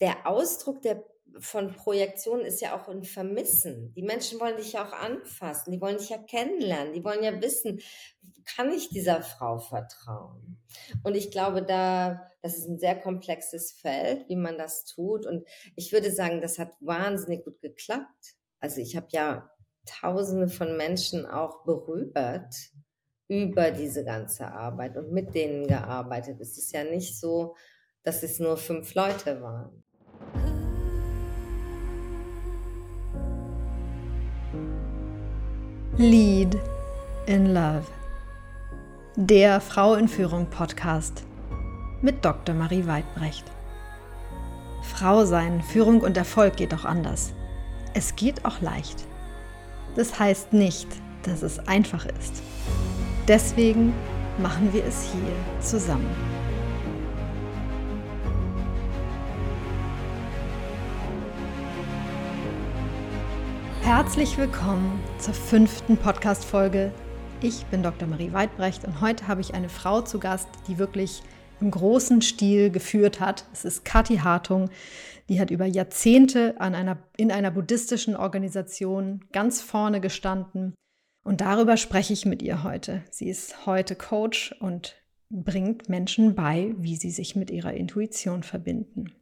der Ausdruck der von Projektion ist ja auch ein Vermissen. Die Menschen wollen dich ja auch anfassen, die wollen dich ja kennenlernen, die wollen ja wissen, kann ich dieser Frau vertrauen? Und ich glaube, da, das ist ein sehr komplexes Feld, wie man das tut. Und ich würde sagen, das hat wahnsinnig gut geklappt. Also ich habe ja Tausende von Menschen auch berührt über diese ganze Arbeit und mit denen gearbeitet. Es ist ja nicht so, dass es nur fünf Leute waren. Lead in Love. Der Frau in Führung Podcast mit Dr. Marie Weidbrecht. Frau sein, Führung und Erfolg geht auch anders. Es geht auch leicht. Das heißt nicht, dass es einfach ist. Deswegen machen wir es hier zusammen. Herzlich willkommen zur fünften Podcast-Folge. Ich bin Dr. Marie Weidbrecht und heute habe ich eine Frau zu Gast, die wirklich im großen Stil geführt hat. Es ist Kathi Hartung. Die hat über Jahrzehnte an einer, in einer buddhistischen Organisation ganz vorne gestanden. Und darüber spreche ich mit ihr heute. Sie ist heute Coach und bringt Menschen bei, wie sie sich mit ihrer Intuition verbinden.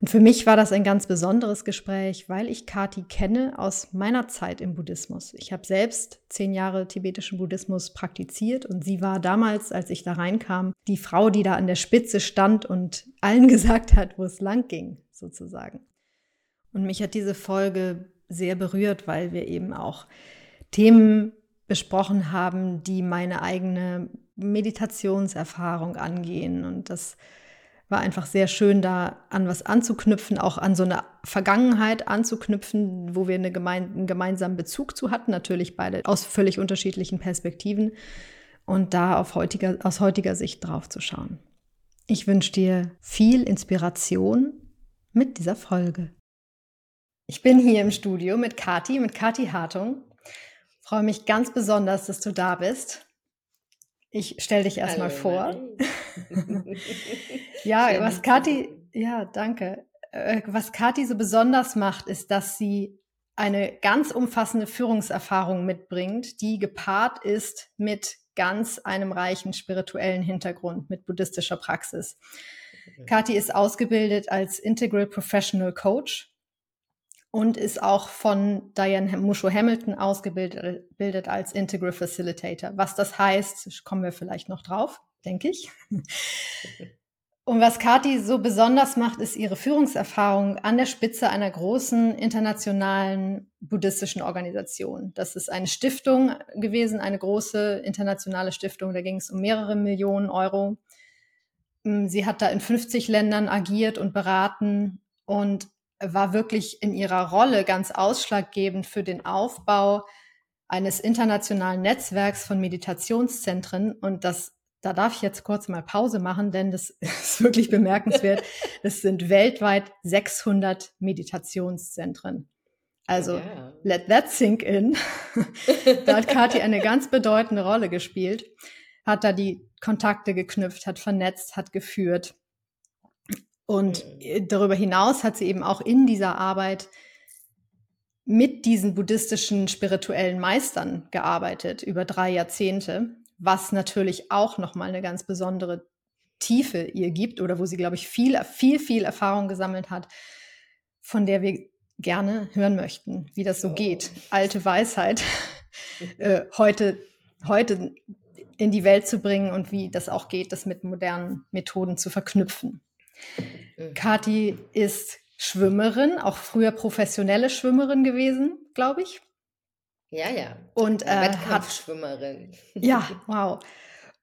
Und für mich war das ein ganz besonderes Gespräch, weil ich Kati kenne aus meiner Zeit im Buddhismus. Ich habe selbst zehn Jahre tibetischen Buddhismus praktiziert und sie war damals, als ich da reinkam, die Frau, die da an der Spitze stand und allen gesagt hat, wo es lang ging, sozusagen. Und mich hat diese Folge sehr berührt, weil wir eben auch Themen besprochen haben, die meine eigene Meditationserfahrung angehen und das war einfach sehr schön, da an was anzuknüpfen, auch an so eine Vergangenheit anzuknüpfen, wo wir eine gemein, einen gemeinsamen Bezug zu hatten, natürlich beide aus völlig unterschiedlichen Perspektiven und da auf heutiger, aus heutiger Sicht drauf zu schauen. Ich wünsche dir viel Inspiration mit dieser Folge. Ich bin hier im Studio mit Kati, mit Kati Hartung. Freue mich ganz besonders, dass du da bist. Ich stelle dich erstmal vor. ja, Schön, was Kathi, ja, danke. Äh, was Kathi so besonders macht, ist, dass sie eine ganz umfassende Führungserfahrung mitbringt, die gepaart ist mit ganz einem reichen spirituellen Hintergrund, mit buddhistischer Praxis. Kathi ist ausgebildet als Integral Professional Coach und ist auch von Diane Musho Hamilton ausgebildet als Integral Facilitator. Was das heißt, kommen wir vielleicht noch drauf, denke ich. Und was Kati so besonders macht, ist ihre Führungserfahrung an der Spitze einer großen internationalen buddhistischen Organisation. Das ist eine Stiftung gewesen, eine große internationale Stiftung. Da ging es um mehrere Millionen Euro. Sie hat da in 50 Ländern agiert und beraten und war wirklich in ihrer Rolle ganz ausschlaggebend für den Aufbau eines internationalen Netzwerks von Meditationszentren. Und das, da darf ich jetzt kurz mal Pause machen, denn das ist wirklich bemerkenswert. Das sind weltweit 600 Meditationszentren. Also yeah. let that sink in. da hat Kathi eine ganz bedeutende Rolle gespielt, hat da die Kontakte geknüpft, hat vernetzt, hat geführt. Und mhm. äh, darüber hinaus hat sie eben auch in dieser Arbeit mit diesen buddhistischen spirituellen Meistern gearbeitet über drei Jahrzehnte, was natürlich auch nochmal eine ganz besondere Tiefe ihr gibt oder wo sie, glaube ich, viel, viel, viel Erfahrung gesammelt hat, von der wir gerne hören möchten, wie das so oh. geht. Alte Weisheit äh, heute, heute in die Welt zu bringen und wie das auch geht, das mit modernen Methoden zu verknüpfen. Mhm. Kathi ist Schwimmerin, auch früher professionelle Schwimmerin gewesen, glaube ich. Ja, ja. Und äh, Wettkampfschwimmerin. Ja, wow.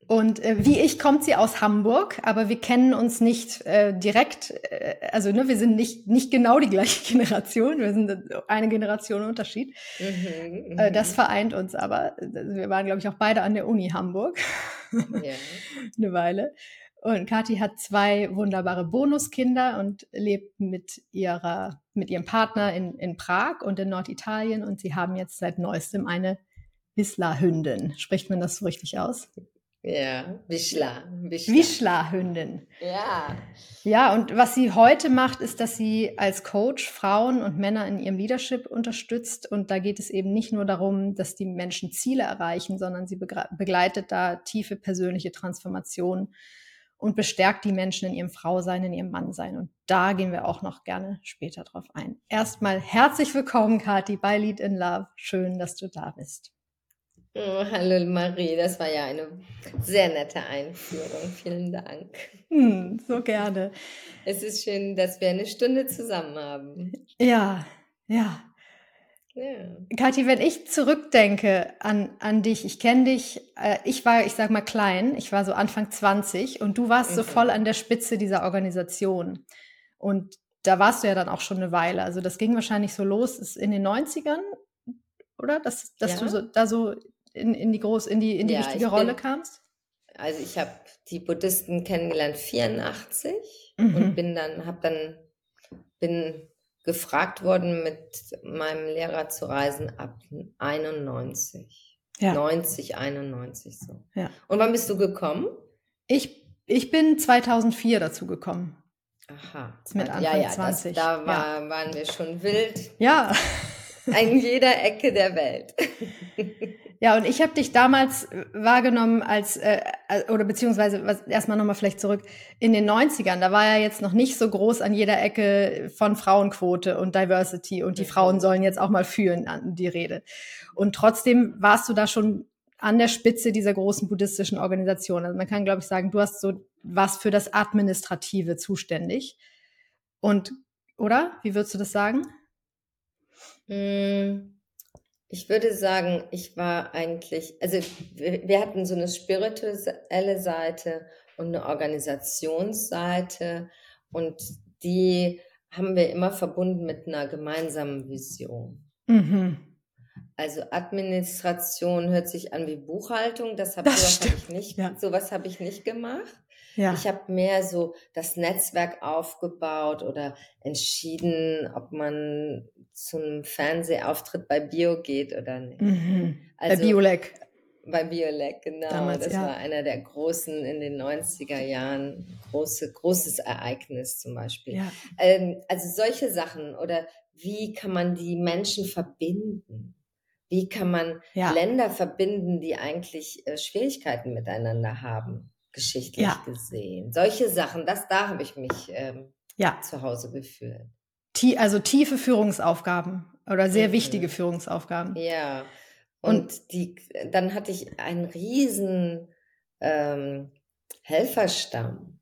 Und äh, wie ich kommt sie aus Hamburg, aber wir kennen uns nicht äh, direkt, äh, also ne, wir sind nicht, nicht genau die gleiche Generation, wir sind eine Generation Unterschied. Mhm, äh, das mhm. vereint uns aber. Wir waren, glaube ich, auch beide an der Uni Hamburg ja. eine Weile. Und Kathi hat zwei wunderbare Bonuskinder und lebt mit ihrer, mit ihrem Partner in, in Prag und in Norditalien. Und sie haben jetzt seit neuestem eine Whistler-Hündin. Spricht man das so richtig aus? Ja, Wischler. Wischler-Hündin. Ja. Ja, und was sie heute macht, ist, dass sie als Coach Frauen und Männer in ihrem Leadership unterstützt. Und da geht es eben nicht nur darum, dass die Menschen Ziele erreichen, sondern sie begleitet da tiefe persönliche Transformation und bestärkt die Menschen in ihrem Frausein, in ihrem Mannsein. Und da gehen wir auch noch gerne später drauf ein. Erstmal herzlich willkommen, Kathi, bei Lead in Love. Schön, dass du da bist. Oh, hallo Marie, das war ja eine sehr nette Einführung. Vielen Dank. Hm, so gerne. Es ist schön, dass wir eine Stunde zusammen haben. Ja, ja. Ja. Kathi, wenn ich zurückdenke an, an dich, ich kenne dich, äh, ich war, ich sag mal, klein, ich war so Anfang 20 und du warst mhm. so voll an der Spitze dieser Organisation. Und da warst du ja dann auch schon eine Weile. Also das ging wahrscheinlich so los in den 90ern, oder? Dass, dass ja. du so, da so in, in die groß, in die, in die ja, wichtige Rolle bin, kamst? Also ich habe die Buddhisten kennengelernt 84 mhm. und bin dann, habe dann, bin gefragt worden, mit meinem Lehrer zu reisen ab 91. Ja. 90, 91 so. Ja. Und wann bist du gekommen? Ich, ich bin 2004 dazu gekommen. Aha. Mit Anfang ja, ja, 20. Das, da war, ja. waren wir schon wild. Ja. In jeder Ecke der Welt. Ja, und ich habe dich damals äh, wahrgenommen als, äh, äh, oder beziehungsweise was, erstmal nochmal vielleicht zurück, in den 90ern, da war ja jetzt noch nicht so groß an jeder Ecke von Frauenquote und Diversity und die Frauen sollen jetzt auch mal führen an die Rede. Und trotzdem warst du da schon an der Spitze dieser großen buddhistischen Organisation. Also man kann, glaube ich, sagen, du hast so was für das Administrative zuständig. Und, oder? Wie würdest du das sagen? Hm. Ich würde sagen, ich war eigentlich, also wir, wir hatten so eine spirituelle Seite und eine Organisationsseite und die haben wir immer verbunden mit einer gemeinsamen Vision. Mhm. Also Administration hört sich an wie Buchhaltung, das habe hab ich nicht, ja. sowas habe ich nicht gemacht. Ja. Ich habe mehr so das Netzwerk aufgebaut oder entschieden, ob man zum Fernsehauftritt bei Bio geht oder nicht. Mhm. Also, bei Biolek. Bei Biolek, genau. Damals, das ja. war einer der großen in den 90er Jahren. Große, großes Ereignis zum Beispiel. Ja. Ähm, also solche Sachen oder wie kann man die Menschen verbinden? Wie kann man ja. Länder verbinden, die eigentlich äh, Schwierigkeiten miteinander haben? Geschichtlich ja. gesehen. Solche Sachen, das da habe ich mich ähm, ja. zu Hause gefühlt. also tiefe Führungsaufgaben oder sehr mhm. wichtige Führungsaufgaben. Ja. Und, Und, die, dann hatte ich einen riesen ähm, Helferstamm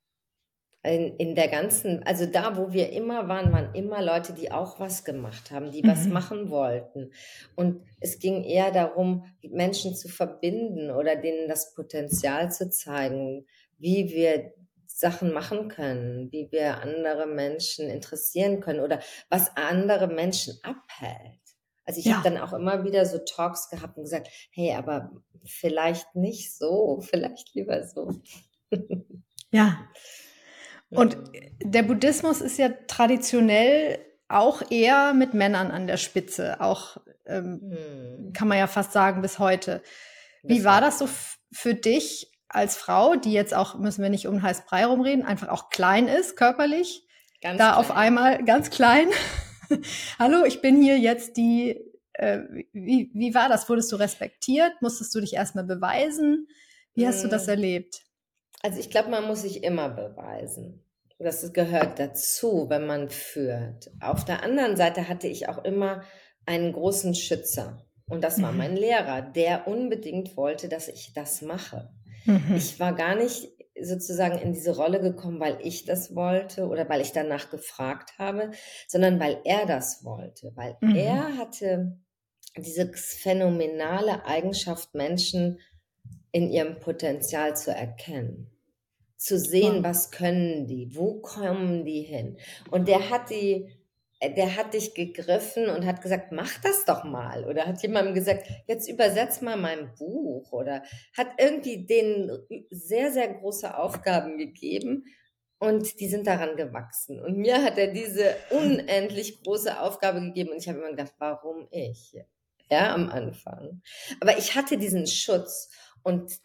in, in der ganzen, also da, wo wir immer waren, waren immer Leute, die auch was gemacht haben, die mhm. was machen wollten. Und es ging eher darum, Menschen zu verbinden oder denen das Potenzial zu zeigen, wie wir Sachen machen können, wie wir andere Menschen interessieren können oder was andere Menschen abhält. Also ich ja. habe dann auch immer wieder so Talks gehabt und gesagt, hey, aber vielleicht nicht so, vielleicht lieber so. Ja, und der Buddhismus ist ja traditionell auch eher mit Männern an der Spitze, auch ähm, hm. kann man ja fast sagen bis heute. Wie war das so für dich als Frau, die jetzt auch, müssen wir nicht um den heißen Brei rumreden, einfach auch klein ist körperlich, ganz da klein. auf einmal ganz klein. Hallo, ich bin hier jetzt die, äh, wie, wie war das? Wurdest du respektiert? Musstest du dich erstmal beweisen? Wie hast hm. du das hm. erlebt? Also ich glaube, man muss sich immer beweisen. Das gehört dazu, wenn man führt. Auf der anderen Seite hatte ich auch immer einen großen Schützer. Und das war mhm. mein Lehrer, der unbedingt wollte, dass ich das mache. Mhm. Ich war gar nicht sozusagen in diese Rolle gekommen, weil ich das wollte oder weil ich danach gefragt habe, sondern weil er das wollte, weil mhm. er hatte diese phänomenale Eigenschaft, Menschen in ihrem Potenzial zu erkennen zu sehen, was können die, wo kommen die hin. Und der hat die, der hat dich gegriffen und hat gesagt, mach das doch mal. Oder hat jemandem gesagt, jetzt übersetz mal mein Buch. Oder hat irgendwie denen sehr, sehr große Aufgaben gegeben. Und die sind daran gewachsen. Und mir hat er diese unendlich große Aufgabe gegeben. Und ich habe immer gedacht, warum ich? Ja, am Anfang. Aber ich hatte diesen Schutz. Und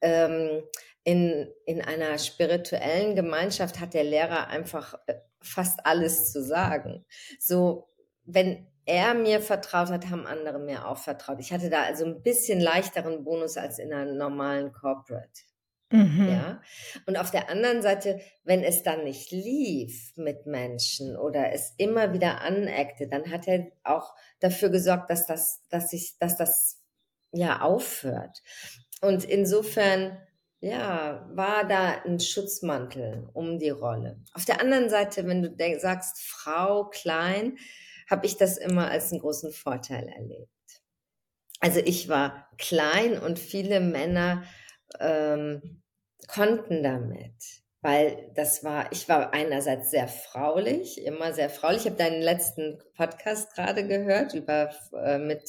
ähm, in, in einer spirituellen Gemeinschaft hat der Lehrer einfach äh, fast alles zu sagen. So, wenn er mir vertraut hat, haben andere mir auch vertraut. Ich hatte da also ein bisschen leichteren Bonus als in einer normalen Corporate. Mhm. Ja. Und auf der anderen Seite, wenn es dann nicht lief mit Menschen oder es immer wieder aneckte, dann hat er auch dafür gesorgt, dass das, dass ich, dass das ja aufhört. Und insofern, ja, war da ein Schutzmantel um die Rolle. Auf der anderen Seite, wenn du sagst, Frau klein, habe ich das immer als einen großen Vorteil erlebt. Also ich war klein und viele Männer ähm, konnten damit, weil das war, ich war einerseits sehr fraulich, immer sehr fraulich. Ich habe deinen letzten Podcast gerade gehört über äh, mit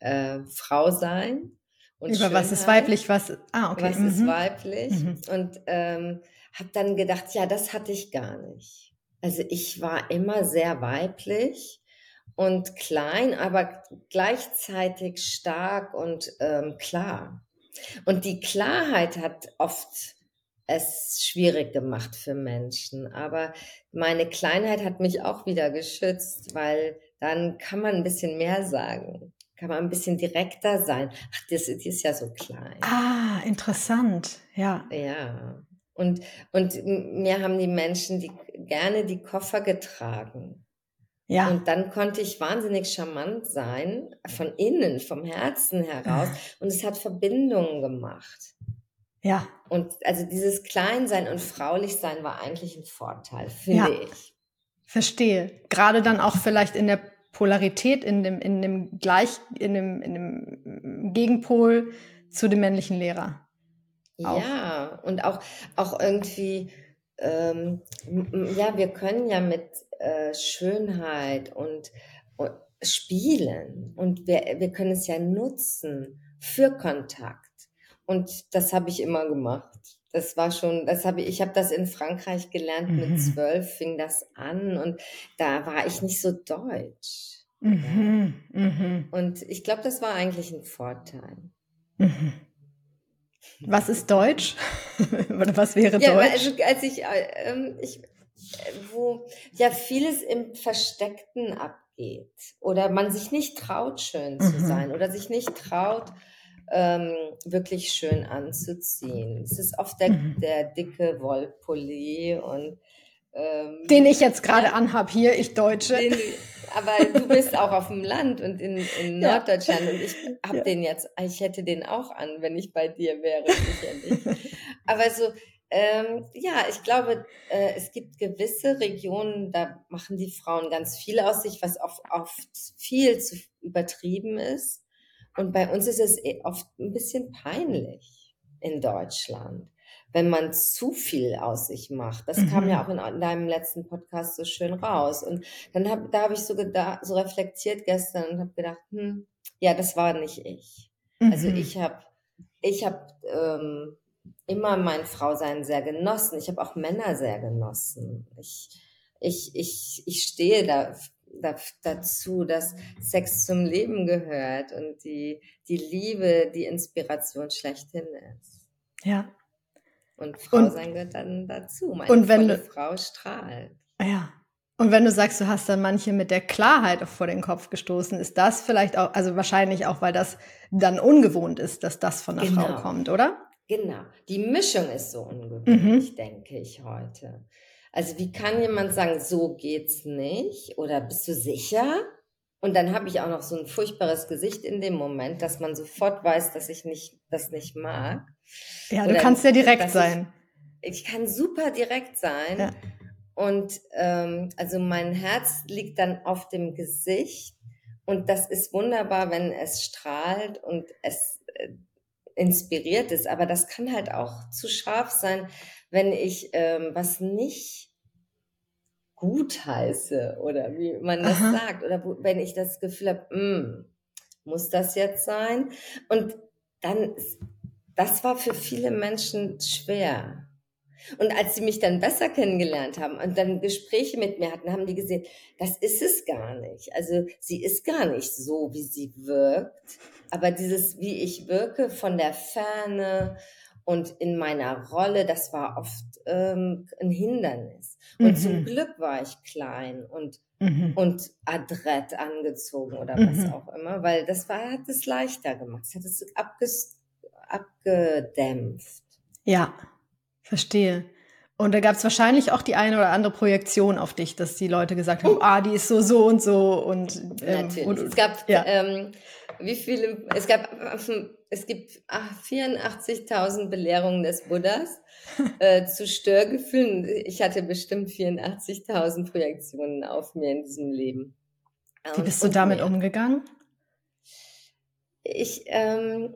äh, Frau sein. Und über was ist weiblich, was, ah, okay. Was mhm. ist weiblich? Mhm. Und ähm, habe dann gedacht, ja, das hatte ich gar nicht. Also ich war immer sehr weiblich und klein, aber gleichzeitig stark und ähm, klar. Und die Klarheit hat oft es schwierig gemacht für Menschen. Aber meine Kleinheit hat mich auch wieder geschützt, weil dann kann man ein bisschen mehr sagen. Kann man ein bisschen direkter sein. Ach, das, das ist ja so klein. Ah, interessant. Ja. Ja. Und, und mir haben die Menschen die, gerne die Koffer getragen. Ja. Und dann konnte ich wahnsinnig charmant sein, von innen, vom Herzen heraus. Und es hat Verbindungen gemacht. Ja. Und also dieses Kleinsein und Fraulichsein war eigentlich ein Vorteil, finde ja. ich. Verstehe. Gerade dann auch vielleicht in der Polarität, in dem, in dem Gleich, in dem, in dem Gegenpol zu dem männlichen Lehrer. Auch. Ja, und auch, auch irgendwie, ähm, ja, wir können ja mit äh, Schönheit und, und, spielen und wir, wir können es ja nutzen für Kontakt. Und das habe ich immer gemacht. Das war schon, das habe ich, ich habe das in Frankreich gelernt, mhm. mit zwölf fing das an und da war ich nicht so deutsch. Mhm. Mhm. Und ich glaube, das war eigentlich ein Vorteil. Mhm. Was ist Deutsch? Oder was wäre ja, Deutsch? Also als ich, äh, ähm, ich, wo ja vieles im Versteckten abgeht oder man sich nicht traut, schön zu mhm. sein oder sich nicht traut, ähm, wirklich schön anzuziehen. Es ist oft der, mhm. der dicke Wollpulli und ähm, den ich jetzt gerade ja, anhab hier, ich Deutsche. Den, aber du bist auch auf dem Land und in, in Norddeutschland ja. und ich habe ja. den jetzt, ich hätte den auch an, wenn ich bei dir wäre, sicherlich. aber so, ähm, ja, ich glaube, äh, es gibt gewisse Regionen, da machen die Frauen ganz viel aus sich, was oft, oft viel zu übertrieben ist. Und bei uns ist es eh oft ein bisschen peinlich in Deutschland, wenn man zu viel aus sich macht. Das mhm. kam ja auch in deinem letzten Podcast so schön raus. Und dann hab, da habe ich so, so reflektiert gestern und habe gedacht, hm, ja, das war nicht ich. Also mhm. Also ich habe ich hab, ähm, immer mein Frausein sehr genossen. Ich habe auch Männer sehr genossen. Ich, ich, ich, ich stehe da, dazu, dass Sex zum Leben gehört und die, die Liebe die Inspiration schlechthin ist. Ja. Und Frau sein gehört dann dazu. Meine und wenn du, Frau strahlt. Ja. Und wenn du sagst, du hast dann manche mit der Klarheit vor den Kopf gestoßen, ist das vielleicht auch, also wahrscheinlich auch, weil das dann ungewohnt ist, dass das von einer genau. Frau kommt, oder? Genau. Die Mischung ist so ungewöhnlich, mhm. denke ich heute. Also wie kann jemand sagen, so geht's nicht? Oder bist du sicher? Und dann habe ich auch noch so ein furchtbares Gesicht in dem Moment, dass man sofort weiß, dass ich nicht, das nicht mag. Ja, Oder du kannst ja direkt sein. Ich, ich, kann super direkt sein. Ja. Und ähm, also mein Herz liegt dann auf dem Gesicht. Und das ist wunderbar, wenn es strahlt und es äh, inspiriert ist. Aber das kann halt auch zu scharf sein, wenn ich ähm, was nicht gut heiße oder wie man das Aha. sagt. Oder wo, wenn ich das Gefühl habe, hm, muss das jetzt sein? Und dann, das war für viele Menschen schwer. Und als sie mich dann besser kennengelernt haben und dann Gespräche mit mir hatten, haben die gesehen, das ist es gar nicht. Also sie ist gar nicht so, wie sie wirkt Aber dieses, wie ich wirke von der Ferne und in meiner Rolle, das war oft ähm, ein Hindernis. Und mhm. zum Glück war ich klein und, mhm. und adrett angezogen oder was mhm. auch immer, weil das war, hat es leichter gemacht. Es hat es abges abgedämpft. Ja, verstehe. Und da gab es wahrscheinlich auch die eine oder andere Projektion auf dich, dass die Leute gesagt haben, ah, die ist so, so und so und ähm, natürlich. Und, es gab ja. ähm, wie viele? Es gab es gibt 84.000 Belehrungen des Buddhas äh, zu Störgefühlen. Ich hatte bestimmt 84.000 Projektionen auf mir in diesem Leben. Wie bist du damit mehr. umgegangen? Ich, ähm,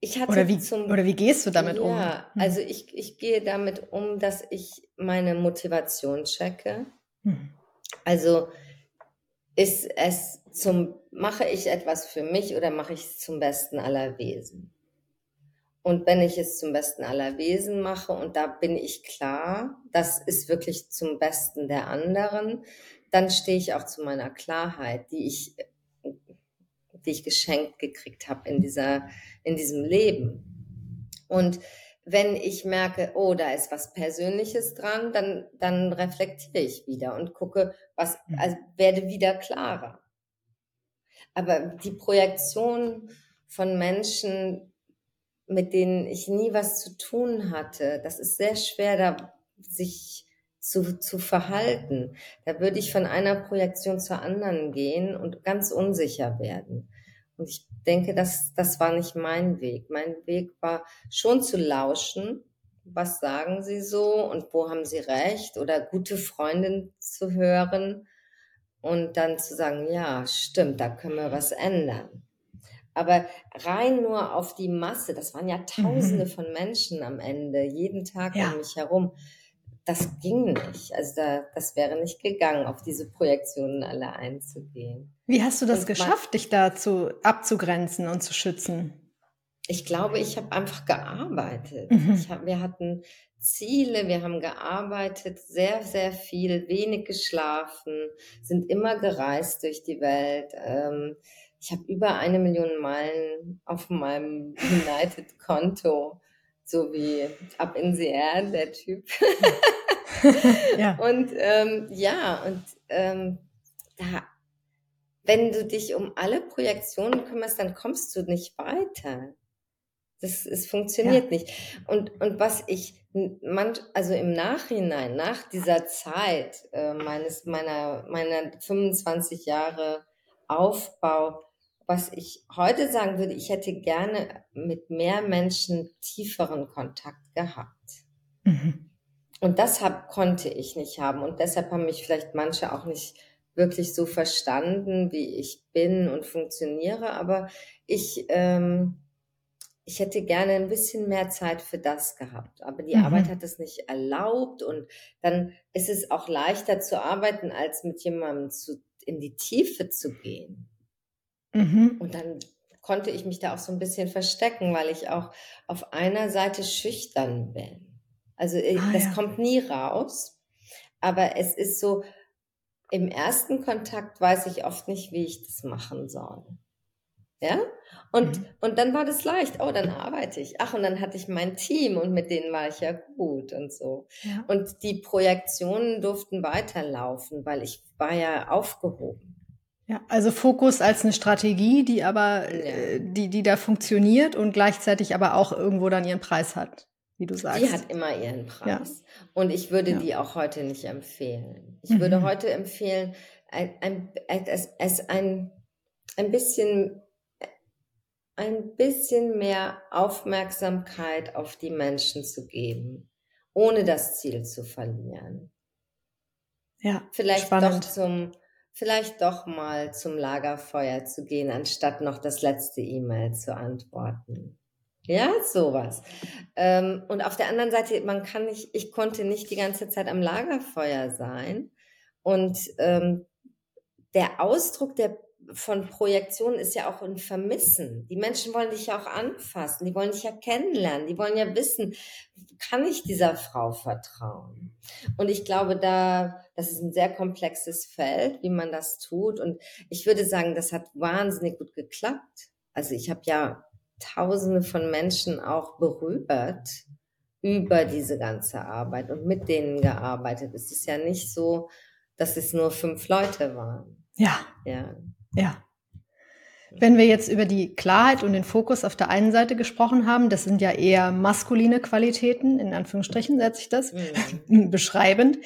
ich hatte oder wie, zum, oder wie gehst du damit ja, um? Ja, hm. also ich, ich gehe damit um, dass ich meine Motivation checke. Hm. Also ist es zum, mache ich etwas für mich oder mache ich es zum Besten aller Wesen? Und wenn ich es zum Besten aller Wesen mache und da bin ich klar, das ist wirklich zum Besten der anderen, dann stehe ich auch zu meiner Klarheit, die ich, die ich geschenkt gekriegt habe in dieser, in diesem Leben. Und wenn ich merke, oh, da ist was Persönliches dran, dann, dann reflektiere ich wieder und gucke, was, mhm. also werde wieder klarer. Aber die Projektion von Menschen, mit denen ich nie was zu tun hatte, das ist sehr schwer, da sich zu, zu verhalten. Da würde ich von einer Projektion zur anderen gehen und ganz unsicher werden. Und ich denke, das, das war nicht mein Weg. Mein Weg war schon zu lauschen. Was sagen Sie so und wo haben Sie recht? Oder gute Freundin zu hören und dann zu sagen, ja, stimmt, da können wir was ändern. Aber rein nur auf die Masse, das waren ja Tausende mhm. von Menschen am Ende, jeden Tag ja. um mich herum das ging nicht. Also da, das wäre nicht gegangen, auf diese Projektionen alle einzugehen. Wie hast du das und geschafft, dich dazu abzugrenzen und zu schützen? Ich glaube, ich habe einfach gearbeitet. Mhm. Hab, wir hatten Ziele, wir haben gearbeitet, sehr, sehr viel, wenig geschlafen, sind immer gereist durch die Welt. Ähm, ich habe über eine Million Meilen auf meinem United-Konto so wie Up in the Air, der Typ. ja. Und ähm, ja, und ähm, da, wenn du dich um alle Projektionen kümmerst, dann kommst du nicht weiter. Das, es funktioniert ja. nicht. Und, und was ich man, also im Nachhinein, nach dieser Zeit äh, meines, meiner, meiner 25 Jahre Aufbau, was ich heute sagen würde, ich hätte gerne mit mehr Menschen tieferen Kontakt gehabt. Mhm. Und das hab, konnte ich nicht haben. Und deshalb haben mich vielleicht manche auch nicht wirklich so verstanden, wie ich bin und funktioniere. Aber ich, ähm, ich hätte gerne ein bisschen mehr Zeit für das gehabt. Aber die mhm. Arbeit hat es nicht erlaubt. Und dann ist es auch leichter zu arbeiten, als mit jemandem zu, in die Tiefe zu gehen. Mhm. Und dann konnte ich mich da auch so ein bisschen verstecken, weil ich auch auf einer Seite schüchtern bin. Also äh, ah, das ja. kommt nie raus, aber es ist so, im ersten Kontakt weiß ich oft nicht, wie ich das machen soll. Ja? Und, mhm. und dann war das leicht. Oh, dann arbeite ich. Ach, und dann hatte ich mein Team und mit denen war ich ja gut und so. Ja. Und die Projektionen durften weiterlaufen, weil ich war ja aufgehoben. Ja, also Fokus als eine Strategie, die aber, ja. äh, die, die da funktioniert und gleichzeitig aber auch irgendwo dann ihren Preis hat, wie du sagst. Die hat immer ihren Preis. Ja. Und ich würde ja. die auch heute nicht empfehlen. Ich mhm. würde heute empfehlen, ein, ein, es, es ein, ein bisschen, ein bisschen mehr Aufmerksamkeit auf die Menschen zu geben, ohne das Ziel zu verlieren. Ja, vielleicht spannend. doch zum vielleicht doch mal zum Lagerfeuer zu gehen, anstatt noch das letzte E-Mail zu antworten. Ja, sowas. Ähm, und auf der anderen Seite, man kann nicht, ich konnte nicht die ganze Zeit am Lagerfeuer sein. Und ähm, der Ausdruck der von Projektion ist ja auch ein Vermissen. Die Menschen wollen dich ja auch anfassen, die wollen dich ja kennenlernen, die wollen ja wissen, kann ich dieser Frau vertrauen? Und ich glaube, da, das ist ein sehr komplexes Feld, wie man das tut. Und ich würde sagen, das hat wahnsinnig gut geklappt. also ich habe ja tausende von Menschen auch berührt über diese ganze Arbeit und mit denen gearbeitet. Es ist ja nicht so, dass es nur fünf Leute waren. Ja. Ja. Ja. Wenn wir jetzt über die Klarheit und den Fokus auf der einen Seite gesprochen haben, das sind ja eher maskuline Qualitäten, in Anführungsstrichen setze ich das, mhm. beschreibend,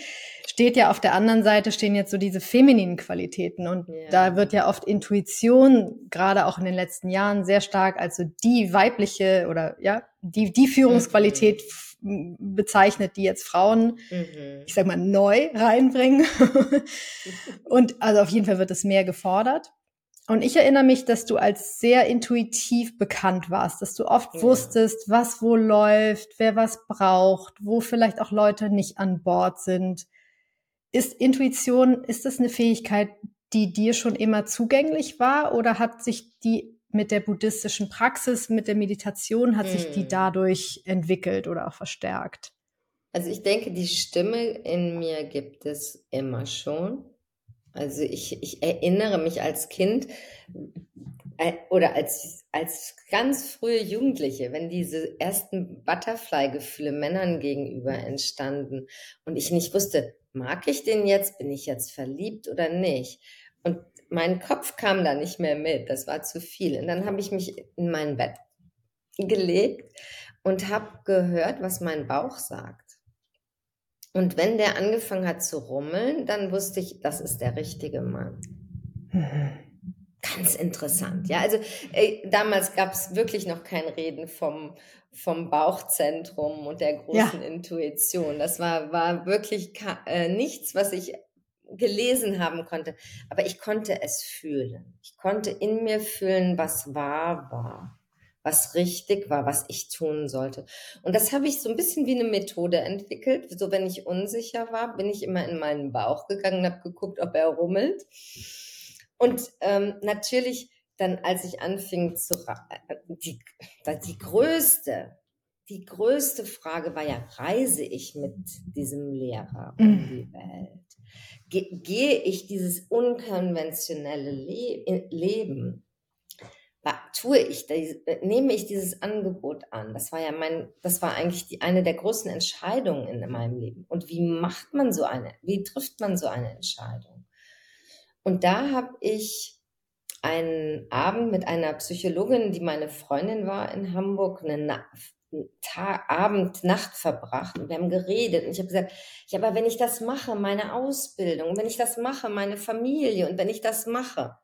steht ja auf der anderen Seite stehen jetzt so diese femininen Qualitäten und ja. da wird ja oft Intuition, gerade auch in den letzten Jahren, sehr stark als so die weibliche oder ja, die, die Führungsqualität mhm. Bezeichnet, die jetzt Frauen, mhm. ich sag mal, neu reinbringen. und also auf jeden Fall wird es mehr gefordert. Und ich erinnere mich, dass du als sehr intuitiv bekannt warst, dass du oft ja. wusstest, was wo läuft, wer was braucht, wo vielleicht auch Leute nicht an Bord sind. Ist Intuition, ist das eine Fähigkeit, die dir schon immer zugänglich war oder hat sich die mit der buddhistischen Praxis, mit der Meditation, hat sich die hm. dadurch entwickelt oder auch verstärkt? Also ich denke, die Stimme in mir gibt es immer schon. Also ich, ich erinnere mich als Kind äh, oder als, als ganz frühe Jugendliche, wenn diese ersten Butterfly-Gefühle Männern gegenüber entstanden und ich nicht wusste, mag ich den jetzt, bin ich jetzt verliebt oder nicht? Und mein Kopf kam da nicht mehr mit, das war zu viel. Und dann habe ich mich in mein Bett gelegt und habe gehört, was mein Bauch sagt. Und wenn der angefangen hat zu rummeln, dann wusste ich, das ist der richtige Mann. Mhm. Ganz interessant. Ja, also äh, damals gab es wirklich noch kein Reden vom, vom Bauchzentrum und der großen ja. Intuition. Das war, war wirklich äh, nichts, was ich gelesen haben konnte. Aber ich konnte es fühlen. Ich konnte in mir fühlen, was wahr war was richtig war, was ich tun sollte. Und das habe ich so ein bisschen wie eine Methode entwickelt. So, wenn ich unsicher war, bin ich immer in meinen Bauch gegangen und habe geguckt, ob er rummelt. Und ähm, natürlich dann, als ich anfing zu, äh, die, die größte, die größte Frage war ja, reise ich mit diesem Lehrer um mhm. die Welt? Gehe ich dieses unkonventionelle Le Leben? tue ich, nehme ich dieses Angebot an? Das war ja mein, das war eigentlich die, eine der großen Entscheidungen in meinem Leben. Und wie macht man so eine, wie trifft man so eine Entscheidung? Und da habe ich einen Abend mit einer Psychologin, die meine Freundin war in Hamburg, eine Tag, Abend, Nacht verbracht und wir haben geredet und ich habe gesagt, ja, aber wenn ich das mache, meine Ausbildung, wenn ich das mache, meine Familie und wenn ich das mache,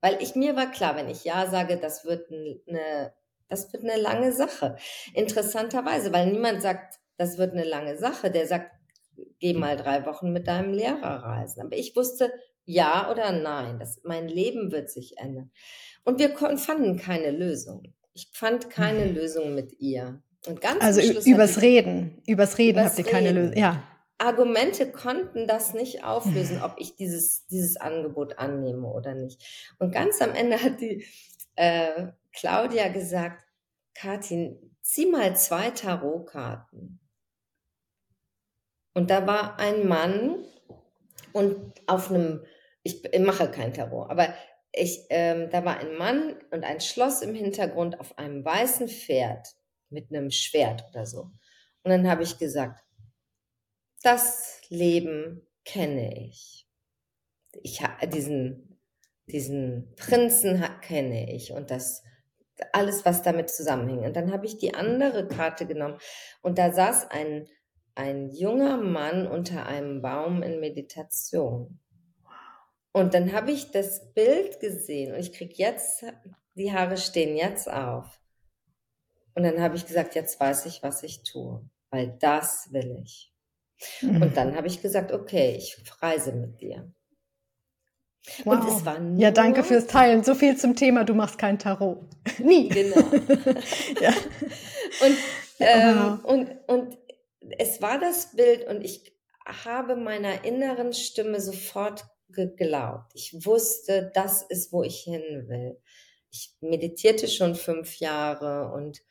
weil ich mir war klar, wenn ich Ja sage, das wird eine, das wird eine lange Sache. Interessanterweise, weil niemand sagt, das wird eine lange Sache. Der sagt, geh mal drei Wochen mit deinem Lehrer reisen. Aber ich wusste, ja oder nein, das, mein Leben wird sich ändern. Und wir fanden keine Lösung. Ich fand keine mhm. Lösung mit ihr. Und ganz also übers Reden, übers Reden übers habt ihr keine Lösung. Ja. Argumente konnten das nicht auflösen, mhm. ob ich dieses, dieses Angebot annehme oder nicht. Und ganz am Ende hat die äh, Claudia gesagt, Katin, zieh mal zwei Tarotkarten. Und da war ein Mann und auf einem, ich mache kein Tarot, aber ich, ähm, da war ein Mann und ein Schloss im Hintergrund auf einem weißen Pferd mit einem Schwert oder so. Und dann habe ich gesagt, das Leben kenne ich. Ich diesen diesen Prinzen kenne ich und das alles, was damit zusammenhing. Und dann habe ich die andere Karte genommen und da saß ein ein junger Mann unter einem Baum in Meditation. Und dann habe ich das Bild gesehen und ich krieg jetzt, die Haare stehen jetzt auf. Und dann habe ich gesagt, jetzt weiß ich, was ich tue, weil das will ich. Mhm. Und dann habe ich gesagt, okay, ich reise mit dir. Wow. Und es war nur, ja, danke fürs Teilen. So viel zum Thema, du machst kein Tarot. Nie. Genau. ja. Und, ähm, wow. und, und es war das Bild und ich habe meiner inneren Stimme sofort geglaubt. Ich wusste, das ist, wo ich hin will. Ich meditierte schon fünf Jahre und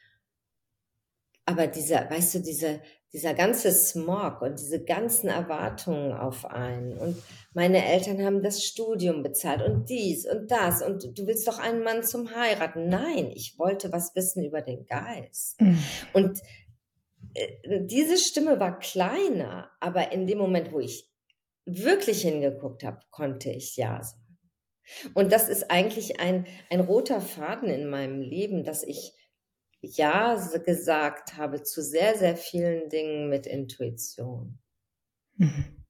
aber dieser, weißt du, diese, dieser ganze Smog und diese ganzen Erwartungen auf einen. Und meine Eltern haben das Studium bezahlt und dies und das. Und du willst doch einen Mann zum Heiraten. Nein, ich wollte was wissen über den Geist. Mhm. Und äh, diese Stimme war kleiner, aber in dem Moment, wo ich wirklich hingeguckt habe, konnte ich ja sagen. Und das ist eigentlich ein, ein roter Faden in meinem Leben, dass ich ja gesagt habe zu sehr, sehr vielen Dingen mit Intuition. Mhm.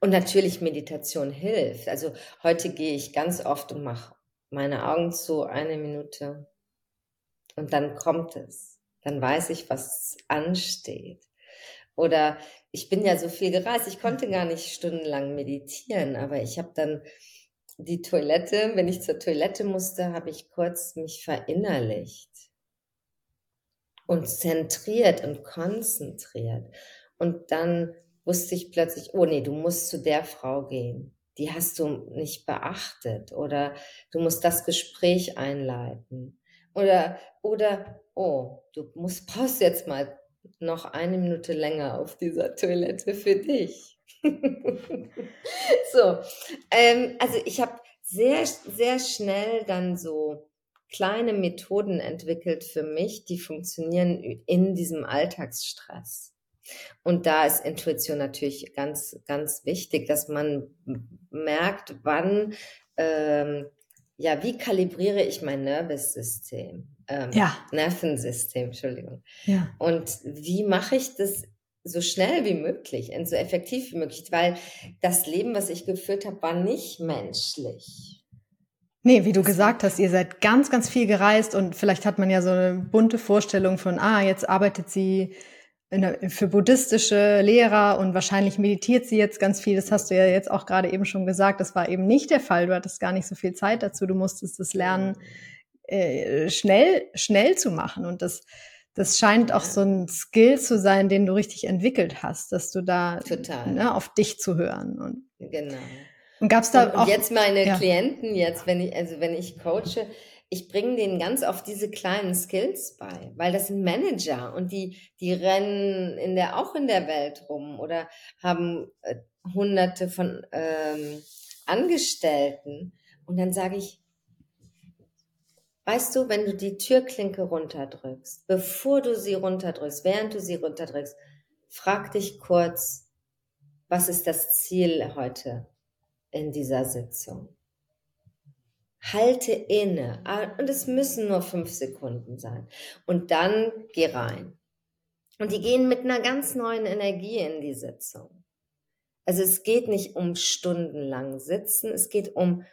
Und natürlich Meditation hilft. Also heute gehe ich ganz oft und mache meine Augen zu, eine Minute. Und dann kommt es. Dann weiß ich, was ansteht. Oder ich bin ja so viel gereist, ich konnte gar nicht stundenlang meditieren, aber ich habe dann die Toilette, wenn ich zur Toilette musste, habe ich kurz mich verinnerlicht und zentriert und konzentriert. Und dann wusste ich plötzlich, oh nee, du musst zu der Frau gehen. Die hast du nicht beachtet oder du musst das Gespräch einleiten. Oder, oder, oh, du musst, brauchst jetzt mal noch eine Minute länger auf dieser Toilette für dich. so, ähm, also ich habe sehr, sehr schnell dann so kleine Methoden entwickelt für mich, die funktionieren in diesem Alltagsstress. Und da ist Intuition natürlich ganz, ganz wichtig, dass man merkt, wann, ähm, ja, wie kalibriere ich mein Nervous-System? Ähm, ja. Nervensystem, Entschuldigung. Ja. Und wie mache ich das so schnell wie möglich und so effektiv wie möglich? Weil das Leben, was ich geführt habe, war nicht menschlich. Nee, wie du gesagt hast, ihr seid ganz, ganz viel gereist und vielleicht hat man ja so eine bunte Vorstellung von, ah, jetzt arbeitet sie der, für buddhistische Lehrer und wahrscheinlich meditiert sie jetzt ganz viel. Das hast du ja jetzt auch gerade eben schon gesagt. Das war eben nicht der Fall. Du hattest gar nicht so viel Zeit dazu. Du musstest das lernen, äh, schnell, schnell zu machen. Und das, das scheint auch so ein Skill zu sein, den du richtig entwickelt hast, dass du da ne, auf dich zu hören. Und genau. Und gab es da und, auch. jetzt meine ja. Klienten, jetzt, wenn ich, also wenn ich coache, ich bringe denen ganz oft diese kleinen Skills bei, weil das sind Manager und die, die rennen in der, auch in der Welt rum oder haben äh, hunderte von ähm, Angestellten. Und dann sage ich, weißt du, wenn du die Türklinke runterdrückst, bevor du sie runterdrückst, während du sie runterdrückst, frag dich kurz, was ist das Ziel heute? in dieser Sitzung. Halte inne ah, und es müssen nur fünf Sekunden sein und dann geh rein. Und die gehen mit einer ganz neuen Energie in die Sitzung. Also es geht nicht um stundenlang sitzen, es geht um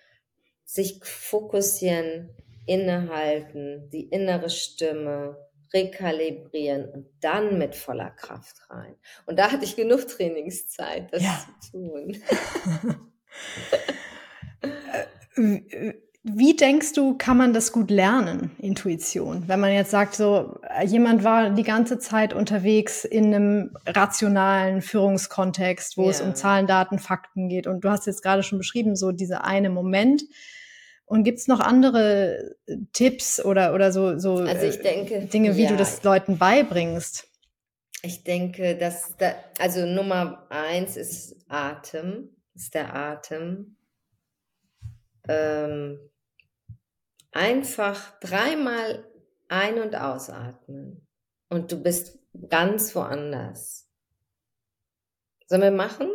sich fokussieren, innehalten, die innere Stimme, rekalibrieren und dann mit voller Kraft rein. Und da hatte ich genug Trainingszeit, das ja. zu tun. Wie denkst du, kann man das gut lernen, Intuition? Wenn man jetzt sagt, so jemand war die ganze Zeit unterwegs in einem rationalen Führungskontext, wo ja. es um Zahlen, Daten, Fakten geht. Und du hast jetzt gerade schon beschrieben, so dieser eine Moment. Und gibt es noch andere Tipps oder, oder so, so also ich denke, Dinge, wie ja. du das Leuten beibringst? Ich denke, dass da, also Nummer eins ist Atem ist der Atem. Ähm, einfach dreimal ein- und ausatmen und du bist ganz woanders. Sollen wir machen?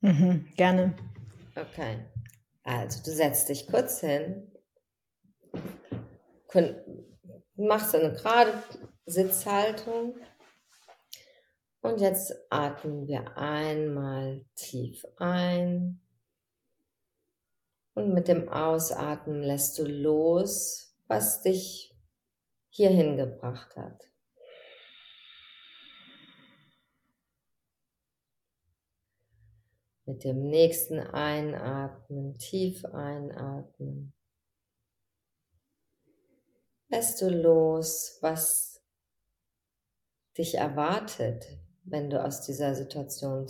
Mhm, gerne. Okay. Also du setzt dich kurz hin, machst eine gerade Sitzhaltung und jetzt atmen wir einmal tief ein. Und mit dem Ausatmen lässt du los, was dich hierhin gebracht hat. Mit dem nächsten Einatmen, tief einatmen, lässt du los, was dich erwartet, wenn du aus dieser Situation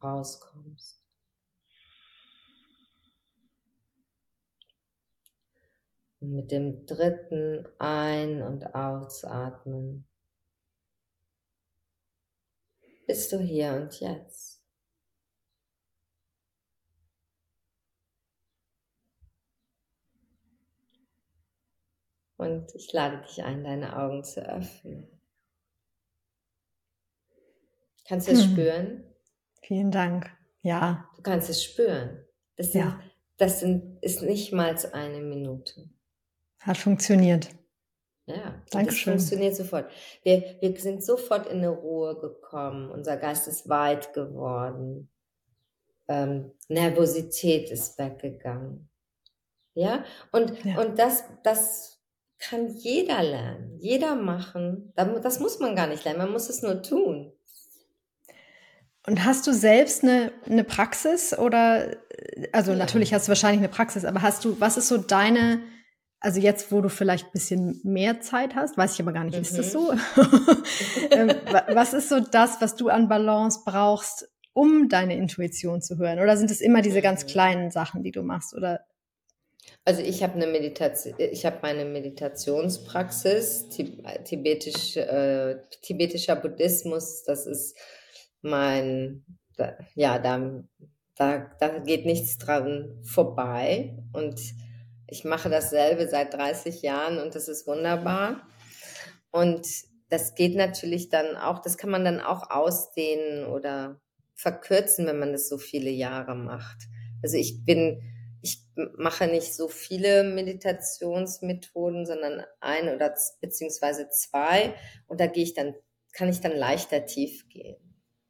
rauskommst. Mit dem dritten Ein- und Ausatmen bist du hier und jetzt. Und ich lade dich ein, deine Augen zu öffnen. Kannst du es hm. spüren? Vielen Dank. Ja. Du kannst es spüren. Das, sind, ja. das sind, ist nicht mal eine Minute. Hat funktioniert. Ja, Dankeschön. das funktioniert sofort. Wir, wir sind sofort in eine Ruhe gekommen. Unser Geist ist weit geworden. Ähm, Nervosität ist weggegangen. Ja, und, ja. und das, das kann jeder lernen, jeder machen. Das muss man gar nicht lernen, man muss es nur tun. Und hast du selbst eine, eine Praxis oder, also ja. natürlich hast du wahrscheinlich eine Praxis, aber hast du, was ist so deine, also jetzt, wo du vielleicht ein bisschen mehr Zeit hast, weiß ich aber gar nicht, mhm. ist das so? Mhm. Ähm, was ist so das, was du an Balance brauchst, um deine Intuition zu hören? Oder sind es immer diese ganz mhm. kleinen Sachen, die du machst? Oder also ich habe eine Meditation, ich habe meine Meditationspraxis, tibetisch, äh, tibetischer Buddhismus, das ist mein, ja, da, da, da geht nichts dran vorbei und ich mache dasselbe seit 30 Jahren und das ist wunderbar. Und das geht natürlich dann auch, das kann man dann auch ausdehnen oder verkürzen, wenn man das so viele Jahre macht. Also ich bin ich mache nicht so viele Meditationsmethoden, sondern ein oder beziehungsweise zwei. Und da gehe ich dann, kann ich dann leichter tief gehen.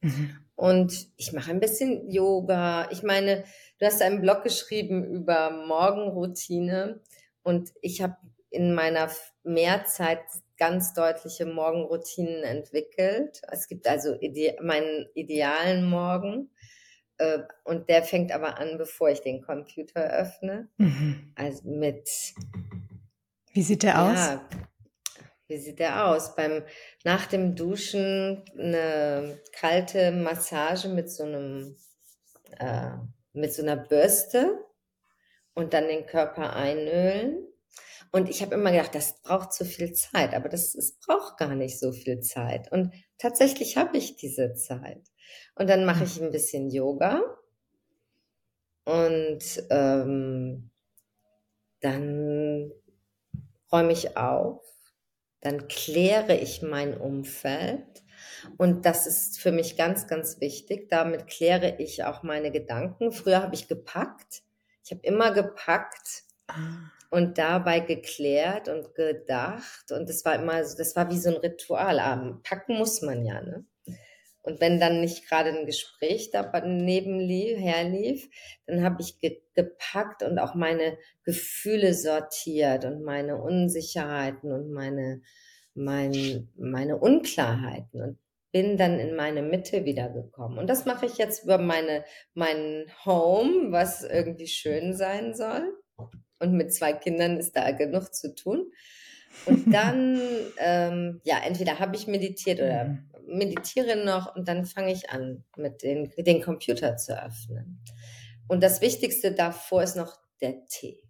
Mhm. Und ich mache ein bisschen Yoga. Ich meine, du hast einen Blog geschrieben über Morgenroutine und ich habe in meiner Mehrzeit ganz deutliche Morgenroutinen entwickelt. Es gibt also ide meinen idealen Morgen äh, und der fängt aber an, bevor ich den Computer öffne. Mhm. Also mit. Wie sieht der aus? Wie sieht der aus? Beim, nach dem Duschen eine kalte Massage mit so einem, äh, mit so einer Bürste und dann den Körper einölen. Und ich habe immer gedacht, das braucht zu viel Zeit, aber das, es braucht gar nicht so viel Zeit. Und tatsächlich habe ich diese Zeit. Und dann mache ich ein bisschen Yoga. Und ähm, dann räume ich auf. Dann kläre ich mein Umfeld. Und das ist für mich ganz, ganz wichtig. Damit kläre ich auch meine Gedanken. Früher habe ich gepackt. Ich habe immer gepackt ah. und dabei geklärt und gedacht. Und das war immer, das war wie so ein Ritual. Packen muss man ja, ne? Und wenn dann nicht gerade ein Gespräch daneben lief, herlief, dann habe ich ge gepackt und auch meine Gefühle sortiert und meine Unsicherheiten und meine, mein, meine Unklarheiten und bin dann in meine Mitte wiedergekommen. Und das mache ich jetzt über meine, mein Home, was irgendwie schön sein soll. Und mit zwei Kindern ist da genug zu tun. Und dann, ähm, ja, entweder habe ich meditiert oder mhm meditiere noch und dann fange ich an, mit den, den Computer zu öffnen. Und das Wichtigste davor ist noch der Tee.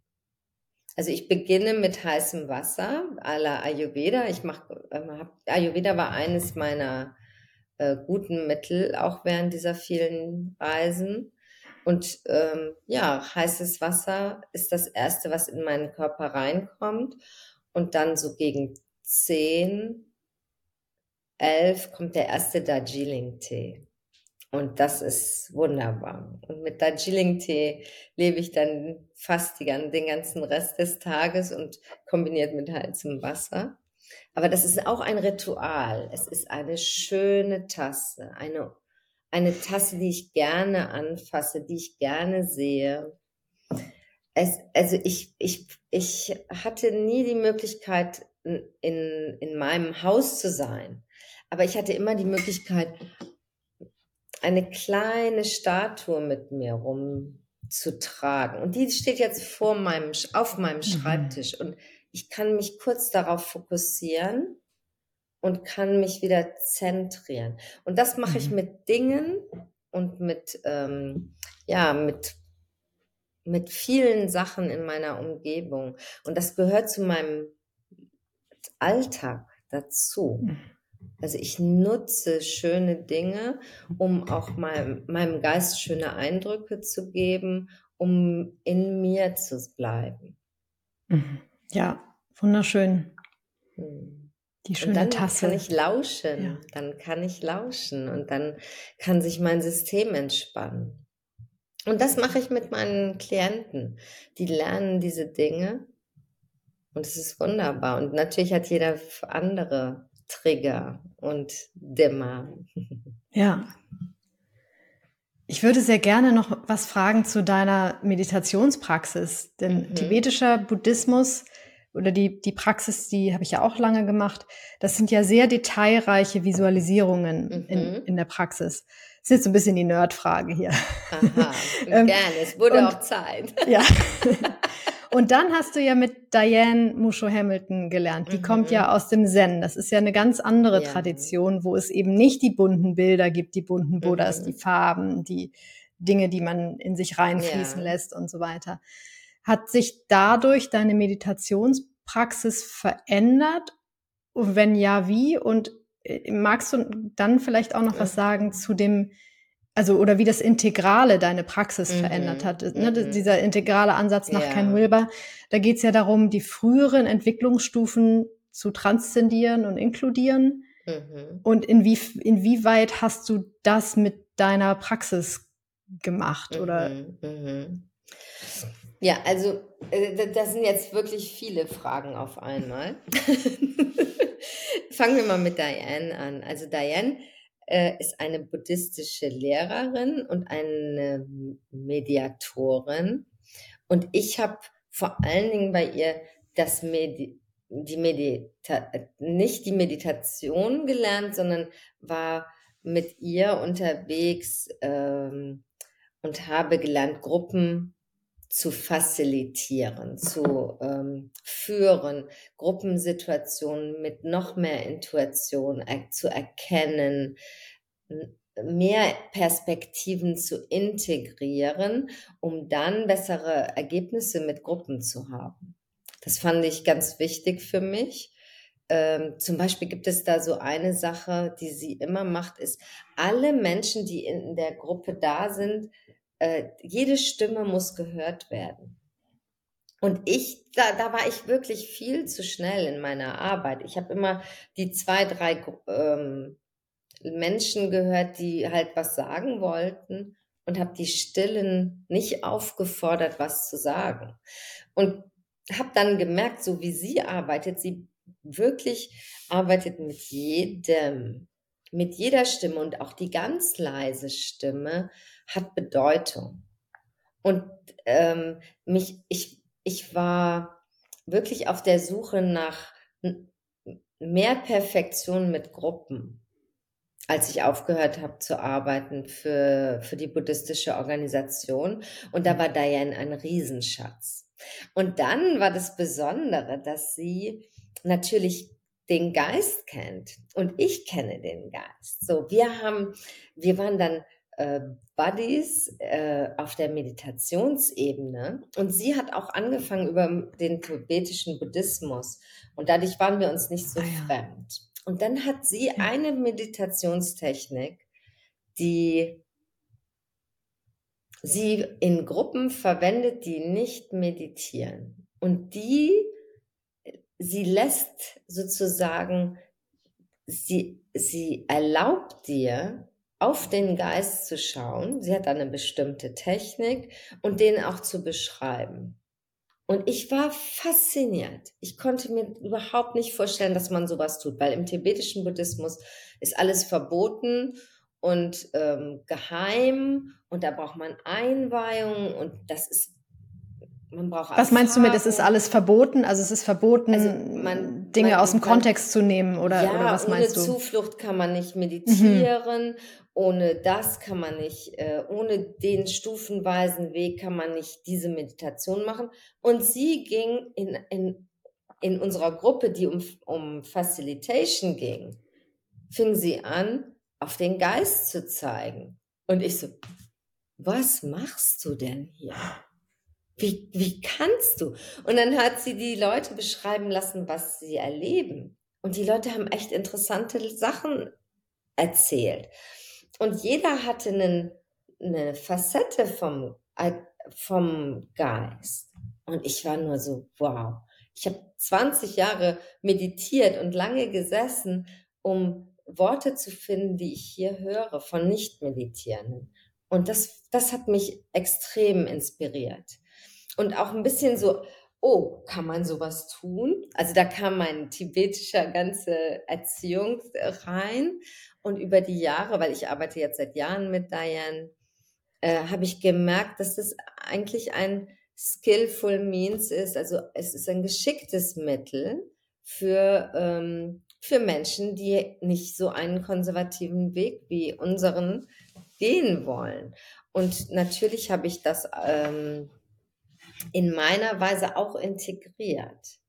Also ich beginne mit heißem Wasser à la Ayurveda. Ich mache, ähm, Ayurveda war eines meiner äh, guten Mittel, auch während dieser vielen Reisen. Und ähm, ja, heißes Wasser ist das Erste, was in meinen Körper reinkommt. Und dann so gegen zehn 11 kommt der erste Darjeeling-Tee. Und das ist wunderbar. Und mit Darjeeling-Tee lebe ich dann fast die, den ganzen Rest des Tages und kombiniert mit heißem Wasser. Aber das ist auch ein Ritual. Es ist eine schöne Tasse, eine, eine Tasse, die ich gerne anfasse, die ich gerne sehe. Es, also ich, ich, ich hatte nie die Möglichkeit, in, in meinem Haus zu sein. Aber ich hatte immer die Möglichkeit, eine kleine Statue mit mir rumzutragen. Und die steht jetzt vor meinem, auf meinem mhm. Schreibtisch. Und ich kann mich kurz darauf fokussieren und kann mich wieder zentrieren. Und das mache ich mhm. mit Dingen und mit, ähm, ja, mit, mit vielen Sachen in meiner Umgebung. Und das gehört zu meinem Alltag dazu. Mhm. Also ich nutze schöne Dinge, um auch mal, meinem Geist schöne Eindrücke zu geben, um in mir zu bleiben. Mhm. Ja, wunderschön. Hm. Die schöne und dann Tasse. kann ich lauschen, ja. dann kann ich lauschen und dann kann sich mein System entspannen. Und das mache ich mit meinen Klienten. Die lernen diese Dinge und es ist wunderbar. Und natürlich hat jeder andere Trigger und Dimmer. Ja. Ich würde sehr gerne noch was fragen zu deiner Meditationspraxis, denn mhm. tibetischer Buddhismus oder die, die Praxis, die habe ich ja auch lange gemacht, das sind ja sehr detailreiche Visualisierungen mhm. in, in der Praxis. Das ist jetzt so ein bisschen die Nerdfrage hier. Aha, ähm, gerne, es wurde und, auch Zeit. Ja. Und dann hast du ja mit Diane Musho Hamilton gelernt. Die mhm. kommt ja aus dem Zen. Das ist ja eine ganz andere ja. Tradition, wo es eben nicht die bunten Bilder gibt, die bunten Buddhas, mhm. die Farben, die Dinge, die man in sich reinfließen ja. lässt und so weiter. Hat sich dadurch deine Meditationspraxis verändert? Und wenn ja, wie? Und äh, magst du dann vielleicht auch noch was sagen zu dem also oder wie das Integrale deine Praxis mhm. verändert hat. Ne? Mhm. Dieser integrale Ansatz nach ja. Ken Wilber, da geht es ja darum, die früheren Entwicklungsstufen zu transzendieren und inkludieren. Mhm. Und inwie, inwieweit hast du das mit deiner Praxis gemacht? Oder? Mhm. Mhm. Ja, also äh, das sind jetzt wirklich viele Fragen auf einmal. Fangen wir mal mit Diane an. Also Diane äh, ist eine buddhistische Lehrerin und eine Mediatorin. Und ich habe vor allen Dingen bei ihr das Medi die Medita nicht die Meditation gelernt, sondern war mit ihr unterwegs ähm, und habe gelernt, Gruppen zu facilitieren, zu ähm, führen, Gruppensituationen mit noch mehr Intuition zu erkennen, mehr Perspektiven zu integrieren, um dann bessere Ergebnisse mit Gruppen zu haben. Das fand ich ganz wichtig für mich. Ähm, zum Beispiel gibt es da so eine Sache, die sie immer macht, ist, alle Menschen, die in der Gruppe da sind, äh, jede Stimme muss gehört werden. Und ich, da, da war ich wirklich viel zu schnell in meiner Arbeit. Ich habe immer die zwei, drei ähm, Menschen gehört, die halt was sagen wollten und habe die Stillen nicht aufgefordert, was zu sagen. Und habe dann gemerkt, so wie sie arbeitet, sie wirklich arbeitet mit jedem, mit jeder Stimme und auch die ganz leise Stimme hat Bedeutung. Und ähm, mich, ich, ich war wirklich auf der Suche nach mehr Perfektion mit Gruppen, als ich aufgehört habe zu arbeiten für, für die buddhistische Organisation. Und da war Diane ein Riesenschatz. Und dann war das Besondere, dass sie natürlich den Geist kennt und ich kenne den Geist. So, wir haben, wir waren dann äh, Buddies äh, auf der Meditationsebene und sie hat auch angefangen über den tibetischen Buddhismus und dadurch waren wir uns nicht so ah, ja. fremd. Und dann hat sie ja. eine Meditationstechnik, die sie in Gruppen verwendet, die nicht meditieren. Und die, sie lässt sozusagen, sie, sie erlaubt dir, auf den Geist zu schauen. Sie hat eine bestimmte Technik und den auch zu beschreiben. Und ich war fasziniert. Ich konnte mir überhaupt nicht vorstellen, dass man sowas tut, weil im tibetischen Buddhismus ist alles verboten und ähm, geheim und da braucht man Einweihung und das ist man braucht Was meinst du mit, es ist alles verboten? Also es ist verboten, also man, Dinge man, aus dem Kontext zu nehmen oder, ja, oder was meinst du? Ohne Zuflucht kann man nicht meditieren, mhm. ohne das kann man nicht, äh, ohne den stufenweisen Weg kann man nicht diese Meditation machen. Und sie ging in, in, in unserer Gruppe, die um, um Facilitation ging, fing sie an, auf den Geist zu zeigen. Und ich so, was machst du denn hier? Wie, wie kannst du? Und dann hat sie die Leute beschreiben lassen, was sie erleben. Und die Leute haben echt interessante Sachen erzählt. Und jeder hatte einen, eine Facette vom, vom Geist. Und ich war nur so, wow. Ich habe 20 Jahre meditiert und lange gesessen, um Worte zu finden, die ich hier höre von Nicht-Meditierenden. Und das, das hat mich extrem inspiriert. Und auch ein bisschen so, oh, kann man sowas tun? Also da kam mein tibetischer ganze Erziehung rein. Und über die Jahre, weil ich arbeite jetzt seit Jahren mit Diane, äh, habe ich gemerkt, dass das eigentlich ein skillful means ist. Also es ist ein geschicktes Mittel für ähm, für Menschen, die nicht so einen konservativen Weg wie unseren gehen wollen. Und natürlich habe ich das ähm, in meiner Weise auch integriert.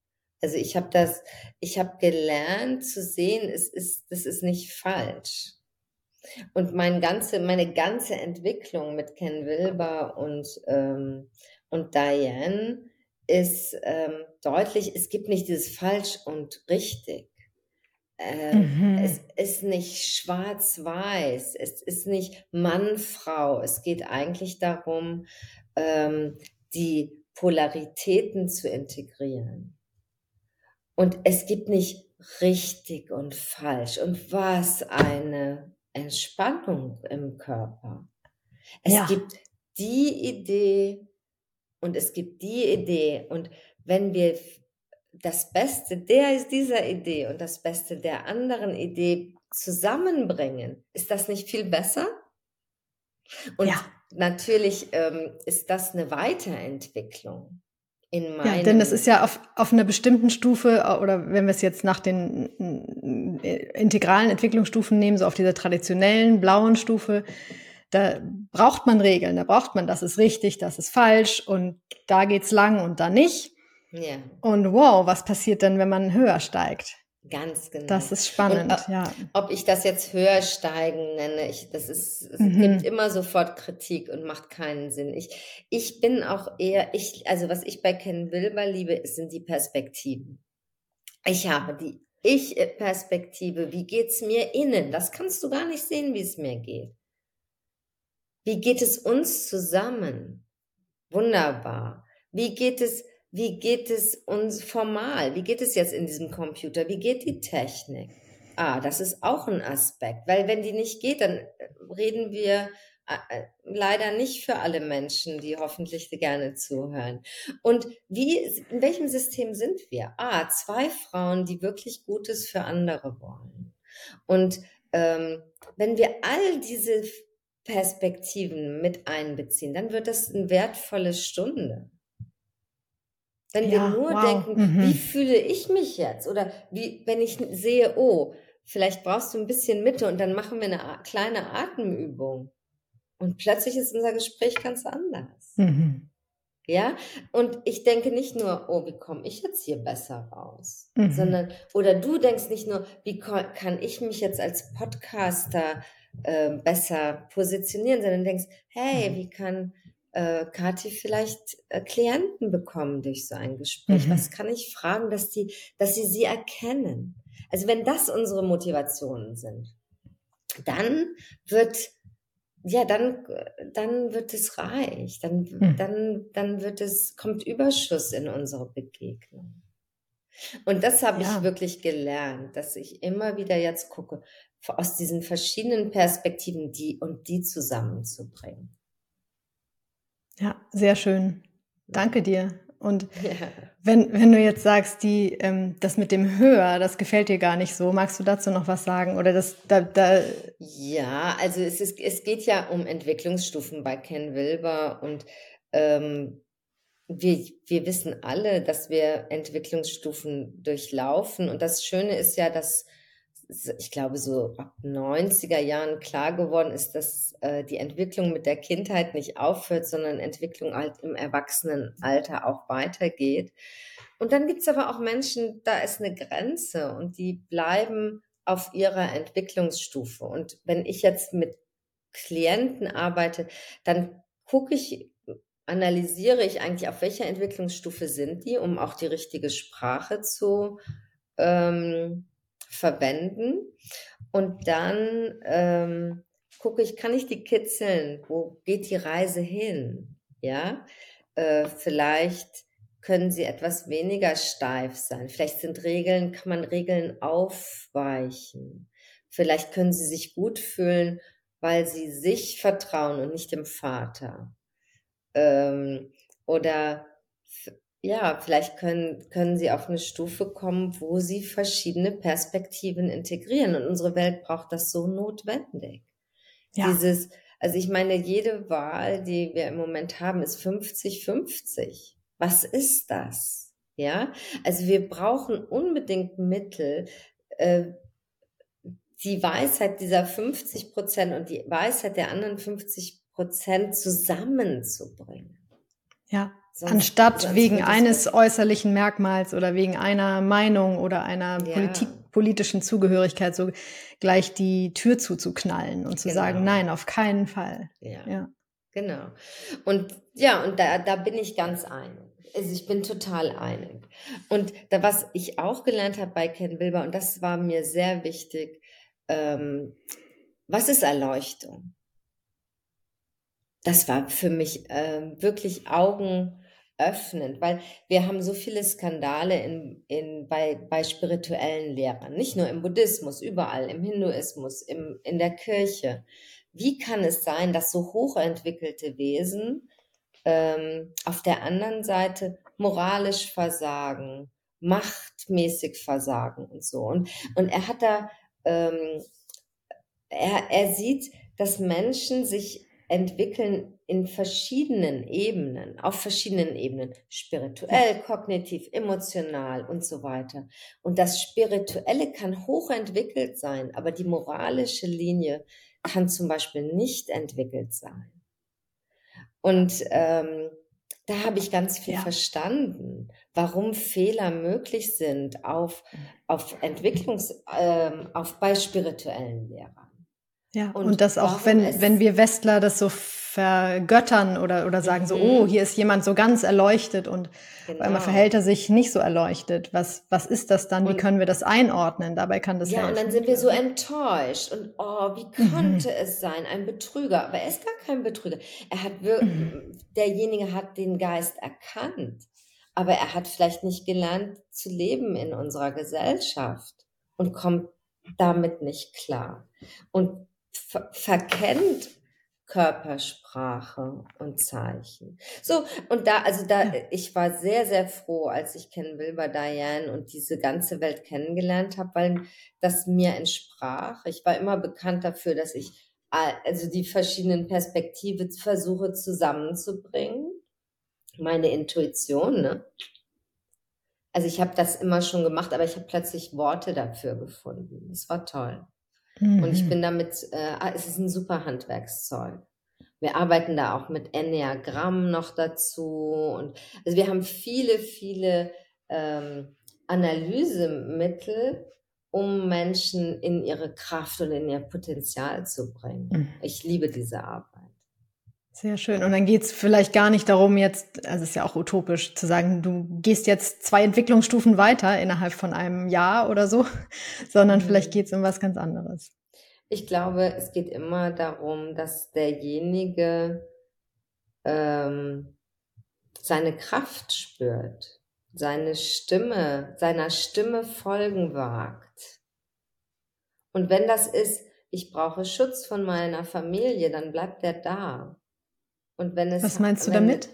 Also ich habe das, ich habe gelernt zu sehen, es ist, das ist nicht falsch. Und mein ganze, meine ganze Entwicklung mit Ken Wilber und, ähm, und Diane ist ähm, deutlich, es gibt nicht dieses falsch und richtig. Äh, mhm. Es ist nicht schwarz-weiß, es ist nicht Mann-Frau. Es geht eigentlich darum, ähm, die Polaritäten zu integrieren. Und es gibt nicht richtig und falsch. Und was eine Entspannung im Körper. Es ja. gibt die Idee und es gibt die Idee. Und wenn wir das Beste der ist dieser Idee und das Beste der anderen Idee zusammenbringen, ist das nicht viel besser? Und ja. Natürlich ähm, ist das eine Weiterentwicklung. In meinem ja, denn das ist ja auf, auf einer bestimmten Stufe, oder wenn wir es jetzt nach den äh, integralen Entwicklungsstufen nehmen, so auf dieser traditionellen blauen Stufe, da braucht man Regeln, da braucht man, das ist richtig, das ist falsch und da geht's lang und da nicht. Ja. Und wow, was passiert denn, wenn man höher steigt? Ganz genau. Das ist spannend, ob, ja. Ob ich das jetzt höher steigen nenne, ich, das ist, es mhm. gibt immer sofort Kritik und macht keinen Sinn. Ich, ich bin auch eher, ich, also was ich bei Ken Wilber liebe, sind die Perspektiven. Ich habe die Ich-Perspektive. Wie geht's mir innen? Das kannst du gar nicht sehen, wie es mir geht. Wie geht es uns zusammen? Wunderbar. Wie geht es wie geht es uns formal? Wie geht es jetzt in diesem Computer? Wie geht die Technik? Ah, das ist auch ein Aspekt, weil wenn die nicht geht, dann äh, reden wir äh, leider nicht für alle Menschen, die hoffentlich gerne zuhören. Und wie, in welchem System sind wir? Ah, zwei Frauen, die wirklich Gutes für andere wollen. Und ähm, wenn wir all diese Perspektiven mit einbeziehen, dann wird das eine wertvolle Stunde. Wenn ja, wir nur wow. denken, mhm. wie fühle ich mich jetzt? Oder wie, wenn ich sehe, oh, vielleicht brauchst du ein bisschen Mitte und dann machen wir eine kleine Atemübung. Und plötzlich ist unser Gespräch ganz anders. Mhm. Ja, und ich denke nicht nur, oh, wie komme ich jetzt hier besser raus, mhm. sondern, oder du denkst nicht nur, wie kann ich mich jetzt als Podcaster äh, besser positionieren, sondern denkst, hey, mhm. wie kann äh, Kathi vielleicht äh, Klienten bekommen durch so ein Gespräch? Mhm. Was kann ich fragen, dass die, dass sie sie erkennen? Also wenn das unsere Motivationen sind, dann wird ja, dann, dann wird es reich, dann, mhm. dann, dann wird es, kommt Überschuss in unsere Begegnung. Und das habe ja. ich wirklich gelernt, dass ich immer wieder jetzt gucke, aus diesen verschiedenen Perspektiven die und die zusammenzubringen. Ja, sehr schön. Danke dir. Und ja. wenn, wenn du jetzt sagst, die, ähm, das mit dem Höher, das gefällt dir gar nicht so, magst du dazu noch was sagen? Oder das da, da Ja, also es, ist, es geht ja um Entwicklungsstufen bei Ken Wilber und ähm, wir, wir wissen alle, dass wir Entwicklungsstufen durchlaufen. Und das Schöne ist ja, dass ich glaube, so ab 90er Jahren klar geworden ist, dass äh, die Entwicklung mit der Kindheit nicht aufhört, sondern Entwicklung halt im Erwachsenenalter auch weitergeht. Und dann gibt es aber auch Menschen, da ist eine Grenze und die bleiben auf ihrer Entwicklungsstufe. Und wenn ich jetzt mit Klienten arbeite, dann gucke ich, analysiere ich eigentlich, auf welcher Entwicklungsstufe sind die, um auch die richtige Sprache zu ähm, verwenden. Und dann ähm, gucke ich, kann ich die kitzeln? Wo geht die Reise hin? Ja, äh, vielleicht können sie etwas weniger steif sein. Vielleicht sind Regeln, kann man Regeln aufweichen. Vielleicht können sie sich gut fühlen, weil sie sich vertrauen und nicht dem Vater. Ähm, oder ja, vielleicht können, können sie auf eine Stufe kommen, wo sie verschiedene Perspektiven integrieren. Und unsere Welt braucht das so notwendig. Ja. Dieses, also ich meine, jede Wahl, die wir im Moment haben, ist 50-50. Was ist das? Ja, also wir brauchen unbedingt Mittel, äh, die Weisheit dieser 50 Prozent und die Weisheit der anderen 50 Prozent zusammenzubringen. Ja, Sonst, Anstatt sonst wegen eines äußerlichen Merkmals oder wegen einer Meinung oder einer ja. Politik, politischen Zugehörigkeit so gleich die Tür zuzuknallen und zu genau. sagen, nein, auf keinen Fall. Ja. ja. Genau. Und ja, und da, da bin ich ganz einig. Also ich bin total einig. Und da, was ich auch gelernt habe bei Ken Wilber, und das war mir sehr wichtig, ähm, was ist Erleuchtung? Das war für mich ähm, wirklich Augen öffnend, weil wir haben so viele Skandale in, in, bei, bei spirituellen Lehrern, nicht nur im Buddhismus, überall, im Hinduismus, im, in der Kirche. Wie kann es sein, dass so hochentwickelte Wesen ähm, auf der anderen Seite moralisch versagen, machtmäßig versagen und so? Und, und er hat da, ähm, er, er sieht, dass Menschen sich entwickeln in verschiedenen Ebenen, auf verschiedenen Ebenen, spirituell, kognitiv, emotional und so weiter. Und das Spirituelle kann hochentwickelt sein, aber die moralische Linie kann zum Beispiel nicht entwickelt sein. Und ähm, da habe ich ganz viel ja. verstanden, warum Fehler möglich sind auf, auf Entwicklungs, ähm, auf bei spirituellen Lehrern. Ja, und, und das auch, wenn, wenn wir Westler das so vergöttern oder, oder sagen mhm. so, oh, hier ist jemand so ganz erleuchtet und genau. auf einmal genau. verhält er sich nicht so erleuchtet. Was, was ist das dann? Und, wie können wir das einordnen? Dabei kann das Ja, helfen. und dann sind wir so enttäuscht und oh, wie könnte mhm. es sein? Ein Betrüger. Aber er ist gar kein Betrüger. Er hat wirklich, mhm. derjenige hat den Geist erkannt. Aber er hat vielleicht nicht gelernt zu leben in unserer Gesellschaft und kommt damit nicht klar. Und ver verkennt Körpersprache und Zeichen. So, und da, also da, ich war sehr, sehr froh, als ich Ken Wilber Diane und diese ganze Welt kennengelernt habe, weil das mir entsprach. Ich war immer bekannt dafür, dass ich also die verschiedenen Perspektiven versuche zusammenzubringen. Meine Intuition, ne? Also ich habe das immer schon gemacht, aber ich habe plötzlich Worte dafür gefunden. Das war toll. Mhm. Und ich mhm. bin damit, äh, ah, es ist ein super Handwerkszeug. Wir arbeiten da auch mit Enneagramm noch dazu. Und also wir haben viele, viele ähm, Analysemittel, um Menschen in ihre Kraft und in ihr Potenzial zu bringen. Mhm. Ich liebe diese Arbeit. Sehr schön. Und dann geht es vielleicht gar nicht darum, jetzt, also es ist ja auch utopisch, zu sagen, du gehst jetzt zwei Entwicklungsstufen weiter innerhalb von einem Jahr oder so, sondern mhm. vielleicht geht es um was ganz anderes. Ich glaube, es geht immer darum, dass derjenige ähm, seine Kraft spürt, seine Stimme, seiner Stimme folgen wagt. Und wenn das ist, ich brauche Schutz von meiner Familie, dann bleibt er da. Und wenn es, Was meinst du damit?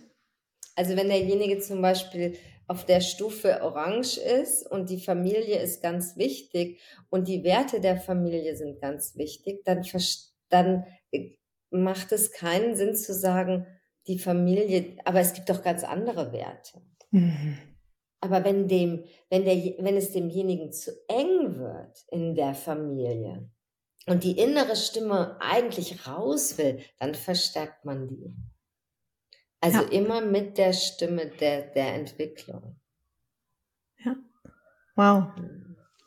Also wenn derjenige zum Beispiel auf der Stufe Orange ist und die Familie ist ganz wichtig und die Werte der Familie sind ganz wichtig, dann, dann macht es keinen Sinn zu sagen, die Familie, aber es gibt doch ganz andere Werte. Mhm. Aber wenn dem, wenn der, wenn es demjenigen zu eng wird in der Familie und die innere Stimme eigentlich raus will, dann verstärkt man die. Also ja. immer mit der Stimme der, der Entwicklung. Ja. Wow.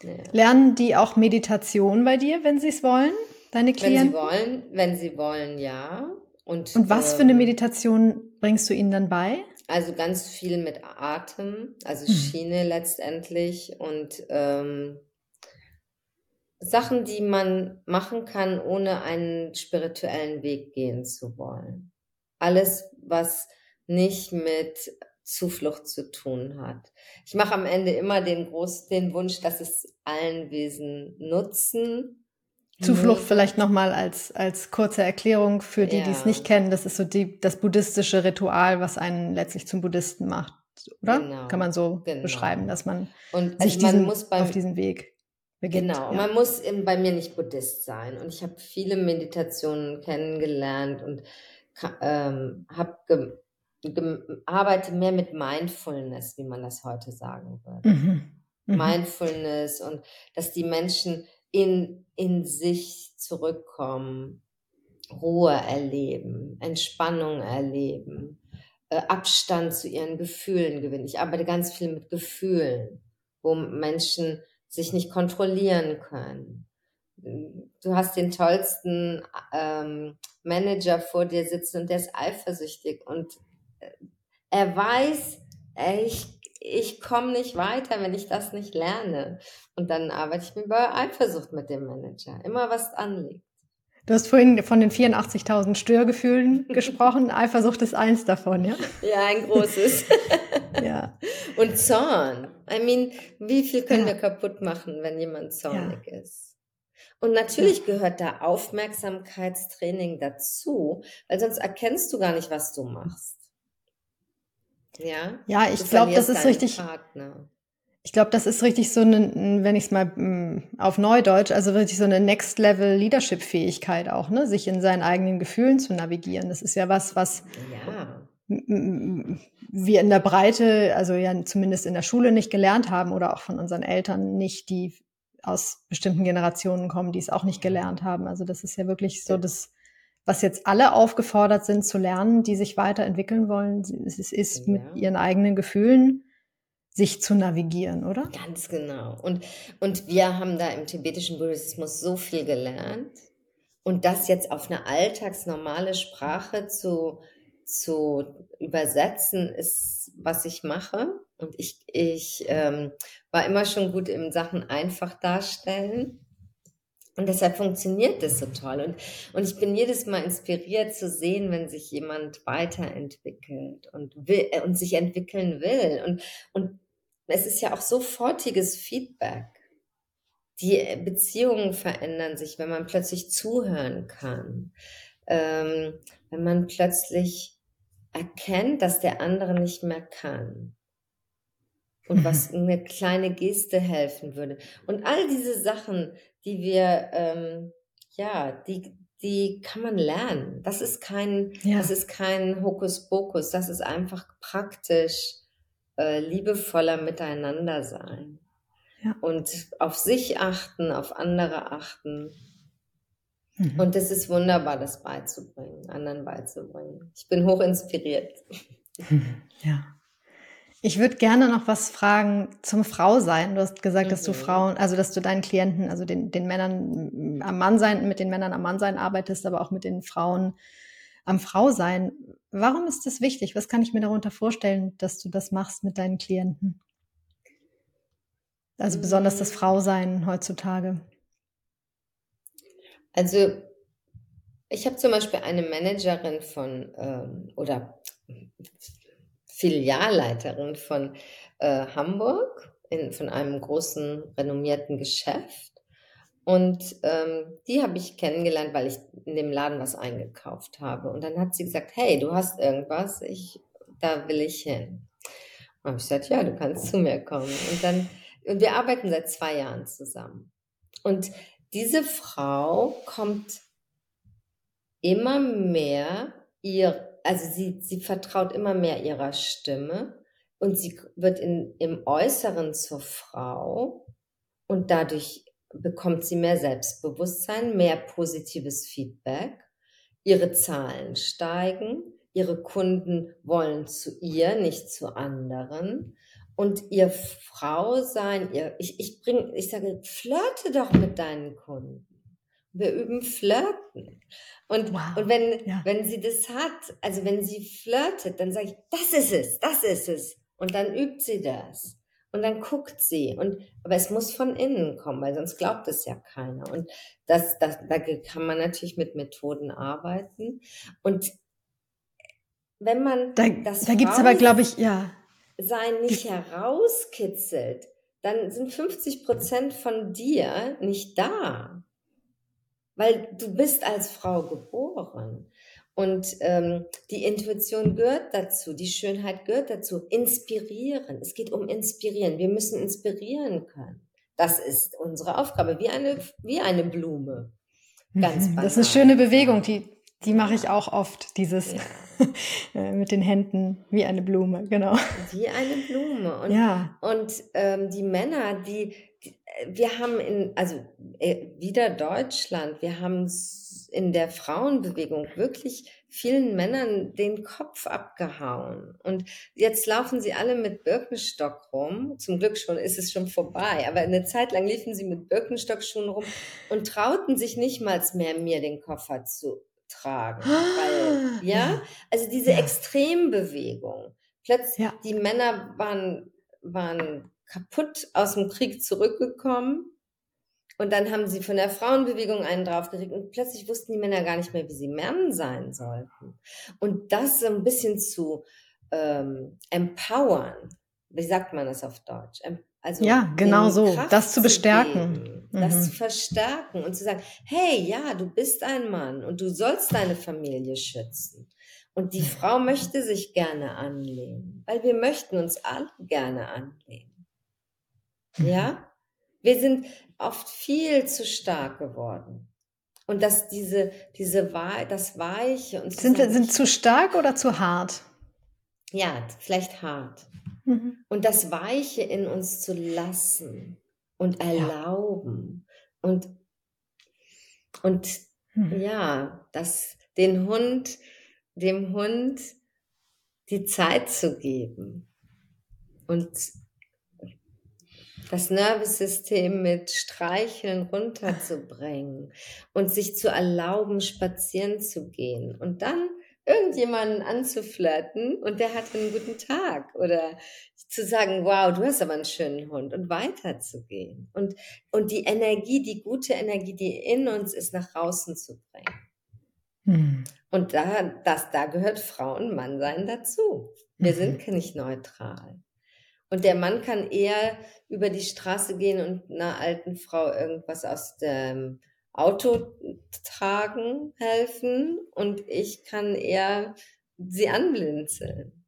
Ja. Lernen die auch Meditation bei dir, wenn sie es wollen, deine Klienten? Wenn sie wollen, wenn sie wollen, ja. Und, Und was ähm, für eine ähm, Meditation bringst du ihnen dann bei? Also ganz viel mit Atem, also hm. Schiene letztendlich und ähm, Sachen, die man machen kann, ohne einen spirituellen Weg gehen zu wollen. Alles, was nicht mit Zuflucht zu tun hat. Ich mache am Ende immer den groß, den Wunsch, dass es allen Wesen nutzen. Zuflucht vielleicht nochmal als, als kurze Erklärung für die, ja. die es nicht kennen. Das ist so die, das buddhistische Ritual, was einen letztlich zum Buddhisten macht, oder? Genau. Kann man so genau. beschreiben, dass man und sich also man diesen, beim, auf diesen Weg beginnt. Genau, ja. man muss bei mir nicht Buddhist sein. Und ich habe viele Meditationen kennengelernt und ähm, habe arbeite mehr mit Mindfulness, wie man das heute sagen würde. Mhm. Mhm. Mindfulness und dass die Menschen in, in sich zurückkommen, Ruhe erleben, Entspannung erleben, äh, Abstand zu ihren Gefühlen gewinnen. Ich arbeite ganz viel mit Gefühlen, wo Menschen sich nicht kontrollieren können. Du hast den tollsten ähm, Manager vor dir sitzen und der ist eifersüchtig und er weiß, ich, ich komme nicht weiter, wenn ich das nicht lerne. Und dann arbeite ich mir bei Eifersucht mit dem Manager. Immer was anliegt. Du hast vorhin von den 84.000 Störgefühlen gesprochen. Eifersucht ist eins davon, ja? Ja, ein großes. ja. Und Zorn. I mean, wie viel können ja. wir kaputt machen, wenn jemand zornig ja. ist? Und natürlich gehört da Aufmerksamkeitstraining dazu, weil sonst erkennst du gar nicht, was du machst. Ja, ja ich glaube, das ist richtig. Partner. Ich glaube, das ist richtig so eine, wenn ich es mal mm, auf Neudeutsch, also wirklich so eine Next-Level-Leadership-Fähigkeit auch, ne, sich in seinen eigenen Gefühlen zu navigieren. Das ist ja was, was ja. wir in der Breite, also ja zumindest in der Schule nicht gelernt haben oder auch von unseren Eltern nicht, die aus bestimmten Generationen kommen, die es auch nicht gelernt haben. Also das ist ja wirklich so das was jetzt alle aufgefordert sind zu lernen, die sich weiterentwickeln wollen, es ist mit ihren eigenen Gefühlen sich zu navigieren, oder? Ganz genau. Und, und wir haben da im tibetischen Buddhismus so viel gelernt. Und das jetzt auf eine alltagsnormale Sprache zu, zu übersetzen, ist, was ich mache. Und ich, ich ähm, war immer schon gut im Sachen einfach darstellen. Und deshalb funktioniert das so toll. Und, und ich bin jedes Mal inspiriert zu sehen, wenn sich jemand weiterentwickelt und, will, äh, und sich entwickeln will. Und, und es ist ja auch sofortiges Feedback. Die Beziehungen verändern sich, wenn man plötzlich zuhören kann. Ähm, wenn man plötzlich erkennt, dass der andere nicht mehr kann und was eine kleine Geste helfen würde. Und all diese Sachen, die wir, ähm, ja, die, die kann man lernen. Das ist kein, ja. das ist kein Hokuspokus, das ist einfach praktisch äh, liebevoller Miteinander sein. Ja. Und auf sich achten, auf andere achten. Mhm. Und es ist wunderbar, das beizubringen, anderen beizubringen. Ich bin hoch inspiriert. Ja. Ich würde gerne noch was fragen zum Frausein. Du hast gesagt, mhm. dass du mhm. Frauen, also dass du deinen Klienten, also den, den Männern am Mann sein, mit den Männern am Mann sein arbeitest, aber auch mit den Frauen am Frausein. Warum ist das wichtig? Was kann ich mir darunter vorstellen, dass du das machst mit deinen Klienten? Also besonders das mm. Frausein heutzutage. Also ich habe zum Beispiel eine Managerin von ähm, oder Filialleiterin von äh, Hamburg, in, von einem großen renommierten Geschäft. Und ähm, die habe ich kennengelernt, weil ich in dem Laden was eingekauft habe. Und dann hat sie gesagt, hey, du hast irgendwas, ich, da will ich hin. Und habe ich gesagt, ja, du kannst zu mir kommen. Und dann, und wir arbeiten seit zwei Jahren zusammen. Und diese Frau kommt immer mehr ihr also sie, sie vertraut immer mehr ihrer Stimme und sie wird in, im Äußeren zur Frau und dadurch bekommt sie mehr Selbstbewusstsein, mehr positives Feedback. Ihre Zahlen steigen, ihre Kunden wollen zu ihr, nicht zu anderen. Und ihr Frau sein, ihr, ich, ich bringe, ich sage, flirte doch mit deinen Kunden. Wir üben Flirten. Und, wow. und wenn, ja. wenn sie das hat, also wenn sie flirtet, dann sage ich, das ist es, das ist es. Und dann übt sie das. Und dann guckt sie. Und, aber es muss von innen kommen, weil sonst glaubt es ja keiner. Und das, das, da kann man natürlich mit Methoden arbeiten. Und wenn man da, das da gibt es aber, glaube ich, ja. Sein nicht herauskitzelt, dann sind 50 Prozent von dir nicht da. Weil du bist als Frau geboren. Und ähm, die Intuition gehört dazu, die Schönheit gehört dazu. Inspirieren. Es geht um Inspirieren. Wir müssen inspirieren können. Das ist unsere Aufgabe, wie eine, wie eine Blume. Ganz mhm. Das ist eine schöne Bewegung, die, die mache ich auch oft, dieses ja. Äh, mit den Händen wie eine Blume, genau. Wie eine Blume. Und, ja. und ähm, die Männer, die, die, wir haben in, also äh, wieder Deutschland, wir haben in der Frauenbewegung wirklich vielen Männern den Kopf abgehauen. Und jetzt laufen sie alle mit Birkenstock rum. Zum Glück schon ist es schon vorbei. Aber eine Zeit lang liefen sie mit Birkenstockschuhen rum und trauten sich nicht mal mehr, mir den Koffer zu tragen. Weil, ja, also diese ja. Extrembewegung. Plötzlich, ja. die Männer waren, waren kaputt aus dem Krieg zurückgekommen und dann haben sie von der Frauenbewegung einen draufgeregt und plötzlich wussten die Männer gar nicht mehr, wie sie Mann sein sollten. Und das so ein bisschen zu ähm, empowern, wie sagt man das auf Deutsch? Also ja, genau so, Kraft das zu bestärken. Zu geben, mhm. Das zu verstärken und zu sagen, hey, ja, du bist ein Mann und du sollst deine Familie schützen. Und die Frau möchte sich gerne anlehnen, weil wir möchten uns alle gerne anlehnen. Ja? Mhm. Wir sind oft viel zu stark geworden. Und dass diese, diese das Weiche und sind, wir, sind zu stark oder zu hart? Ja, vielleicht hart. Mhm. Und das Weiche in uns zu lassen und erlauben ja. und, und mhm. ja, das, den Hund, dem Hund die Zeit zu geben und das Nervensystem mit Streicheln runterzubringen und sich zu erlauben, spazieren zu gehen und dann irgendjemanden anzuflirten und der hat einen guten Tag oder zu sagen, wow, du hast aber einen schönen Hund und weiterzugehen und, und die Energie, die gute Energie, die in uns ist, nach draußen zu bringen. Hm. Und da, das, da gehört Frau und Mann sein dazu. Wir mhm. sind nicht neutral. Und der Mann kann eher über die Straße gehen und einer alten Frau irgendwas aus dem Auto tragen helfen und ich kann eher sie anblinzeln.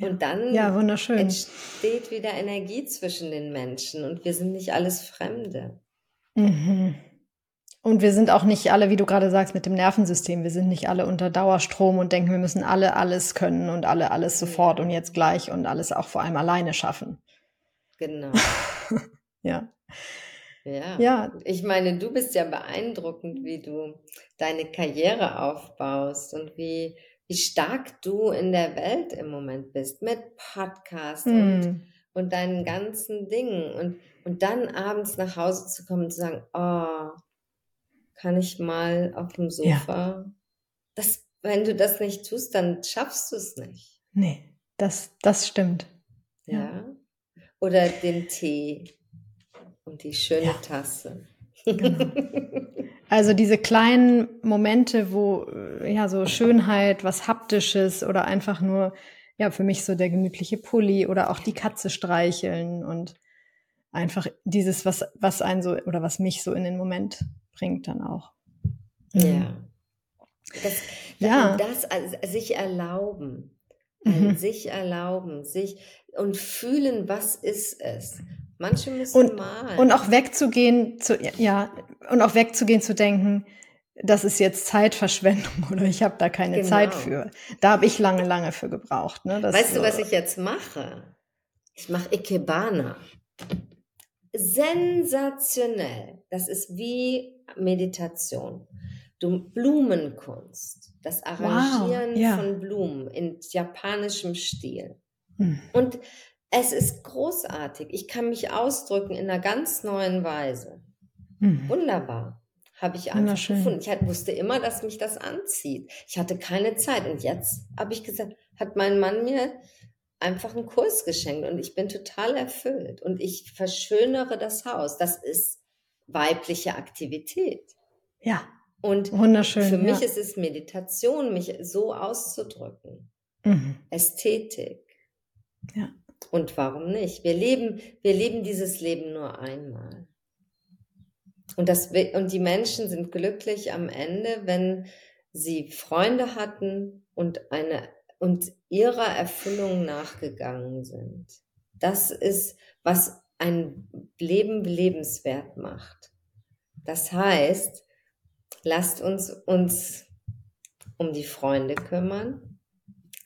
Und dann ja, entsteht wieder Energie zwischen den Menschen und wir sind nicht alles Fremde. Mhm. Und wir sind auch nicht alle, wie du gerade sagst, mit dem Nervensystem. Wir sind nicht alle unter Dauerstrom und denken, wir müssen alle alles können und alle alles sofort und jetzt gleich und alles auch vor allem alleine schaffen. Genau. ja. Ja. ja. Ich meine, du bist ja beeindruckend, wie du deine Karriere aufbaust und wie, wie stark du in der Welt im Moment bist mit Podcast hm. und, und deinen ganzen Dingen. Und, und dann abends nach Hause zu kommen und zu sagen, oh, kann ich mal auf dem Sofa. Ja. Das, wenn du das nicht tust, dann schaffst du es nicht. Nee, das, das stimmt. Ja. ja. Oder den Tee und die schöne ja. Tasse. Genau. Also diese kleinen Momente, wo äh, ja so Schönheit, was haptisches oder einfach nur ja für mich so der gemütliche Pulli oder auch die Katze streicheln und einfach dieses was was einen so oder was mich so in den Moment bringt dann auch. Ja. Mhm. Das, ja. das also sich erlauben, mhm. sich erlauben, sich und fühlen, was ist es. Manche müssen und, malen. Und auch wegzugehen, zu, ja, und auch wegzugehen zu denken, das ist jetzt Zeitverschwendung oder ich habe da keine genau. Zeit für. Da habe ich lange, lange für gebraucht. Ne? Das, weißt du, was ich jetzt mache? Ich mache Ikebana. Sensationell. Das ist wie Meditation. Du, Blumenkunst, das Arrangieren wow, ja. von Blumen in japanischem Stil. Hm. Und es ist großartig. Ich kann mich ausdrücken in einer ganz neuen Weise. Hm. Wunderbar. Habe ich einfach gefunden. Ich wusste immer, dass mich das anzieht. Ich hatte keine Zeit. Und jetzt habe ich gesagt, hat mein Mann mir einfach einen Kurs geschenkt und ich bin total erfüllt und ich verschönere das Haus. Das ist weibliche Aktivität. Ja. Und wunderschön. Für mich ja. ist es Meditation, mich so auszudrücken. Mhm. Ästhetik. Ja. Und warum nicht? Wir leben, wir leben dieses Leben nur einmal. Und, das, und die Menschen sind glücklich am Ende, wenn sie Freunde hatten und eine und ihrer Erfüllung nachgegangen sind. Das ist, was ein Leben lebenswert macht. Das heißt, lasst uns uns um die Freunde kümmern,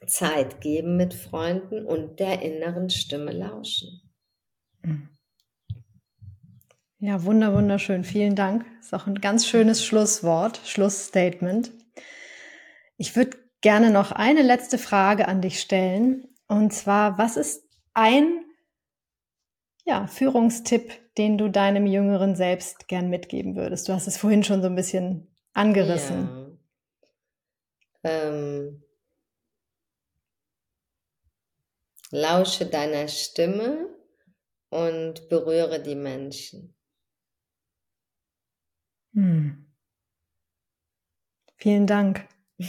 Zeit geben mit Freunden und der inneren Stimme lauschen. Ja, wunder, wunderschön. Vielen Dank. Ist auch ein ganz schönes Schlusswort, Schlussstatement. Ich würde gerne noch eine letzte Frage an dich stellen. Und zwar, was ist ein ja, Führungstipp, den du deinem jüngeren Selbst gern mitgeben würdest? Du hast es vorhin schon so ein bisschen angerissen. Ja. Ähm, lausche deiner Stimme und berühre die Menschen. Hm. Vielen Dank.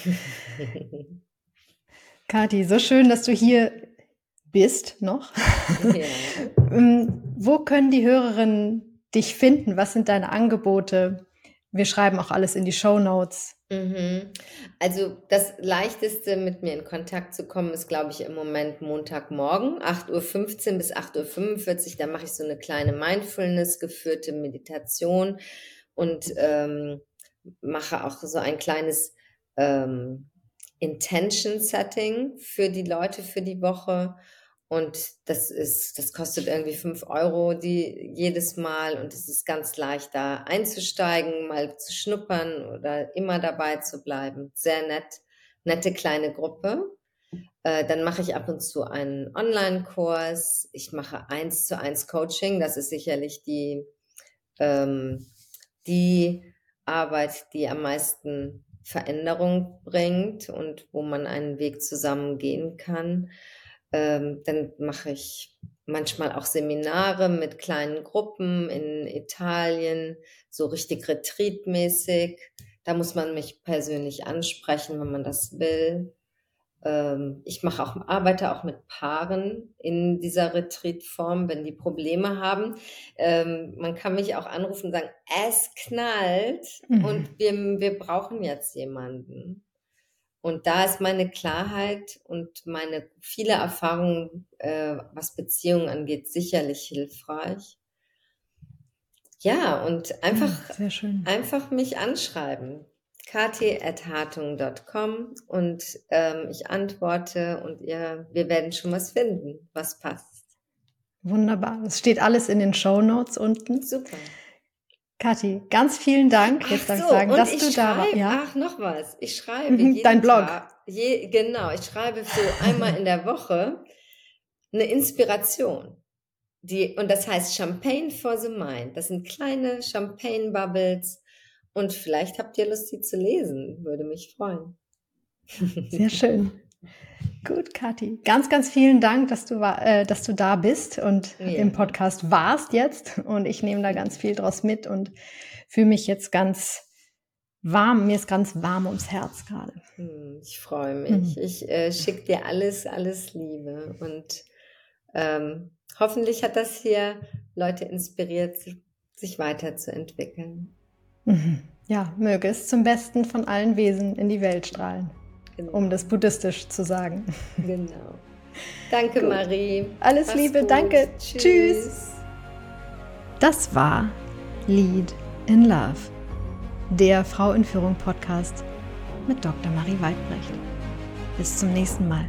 Kathi, so schön, dass du hier bist noch. Ja. Ähm, wo können die Hörerinnen dich finden? Was sind deine Angebote? Wir schreiben auch alles in die Show Notes. Mhm. Also das leichteste, mit mir in Kontakt zu kommen, ist, glaube ich, im Moment Montagmorgen, 8.15 Uhr bis 8.45 Uhr. Da mache ich so eine kleine Mindfulness geführte Meditation und ähm, mache auch so ein kleines ähm, Intention Setting für die Leute für die Woche. Und das ist, das kostet irgendwie fünf Euro die, jedes Mal und es ist ganz leicht da einzusteigen, mal zu schnuppern oder immer dabei zu bleiben. Sehr nett, nette kleine Gruppe. Äh, dann mache ich ab und zu einen Online-Kurs. Ich mache eins zu eins Coaching. Das ist sicherlich die, ähm, die Arbeit, die am meisten Veränderung bringt und wo man einen Weg zusammen gehen kann. Ähm, dann mache ich manchmal auch Seminare mit kleinen Gruppen in Italien, so richtig retreatmäßig. Da muss man mich persönlich ansprechen, wenn man das will. Ähm, ich mache auch, arbeite auch mit Paaren in dieser Retreat-Form, wenn die Probleme haben. Ähm, man kann mich auch anrufen und sagen, es knallt mhm. und wir, wir brauchen jetzt jemanden. Und da ist meine Klarheit und meine viele Erfahrungen, äh, was Beziehungen angeht, sicherlich hilfreich. Ja, und einfach, ja, einfach mich anschreiben kt.hartung.com und ähm, ich antworte und ihr, wir werden schon was finden, was passt. Wunderbar. Es steht alles in den Show Notes unten. Super. Kathi, ganz vielen Dank. Jetzt darf so, ich sagen, dass ich du schreibe, da warst. Ja? Ach, noch was. Ich schreibe. Mhm, dein Blog. je, genau, ich schreibe so einmal in der Woche eine Inspiration. Die, und das heißt Champagne for the Mind. Das sind kleine Champagne-Bubbles und vielleicht habt ihr Lust, sie zu lesen. Würde mich freuen. Sehr schön. Gut, Kathi. Ganz, ganz vielen Dank, dass du, äh, dass du da bist und ja. im Podcast warst jetzt. Und ich nehme da ganz viel draus mit und fühle mich jetzt ganz warm. Mir ist ganz warm ums Herz gerade. Hm, ich freue mich. Mhm. Ich äh, schicke dir alles, alles Liebe. Und ähm, hoffentlich hat das hier Leute inspiriert, sich weiterzuentwickeln. Mhm. Ja, möge es zum Besten von allen Wesen in die Welt strahlen, genau. um das buddhistisch zu sagen. Genau. Danke, gut. Marie. Alles Mach's Liebe, gut. danke. Tschüss. Tschüss. Das war Lead in Love, der Frau in Führung Podcast mit Dr. Marie Weidbrecht. Bis zum nächsten Mal.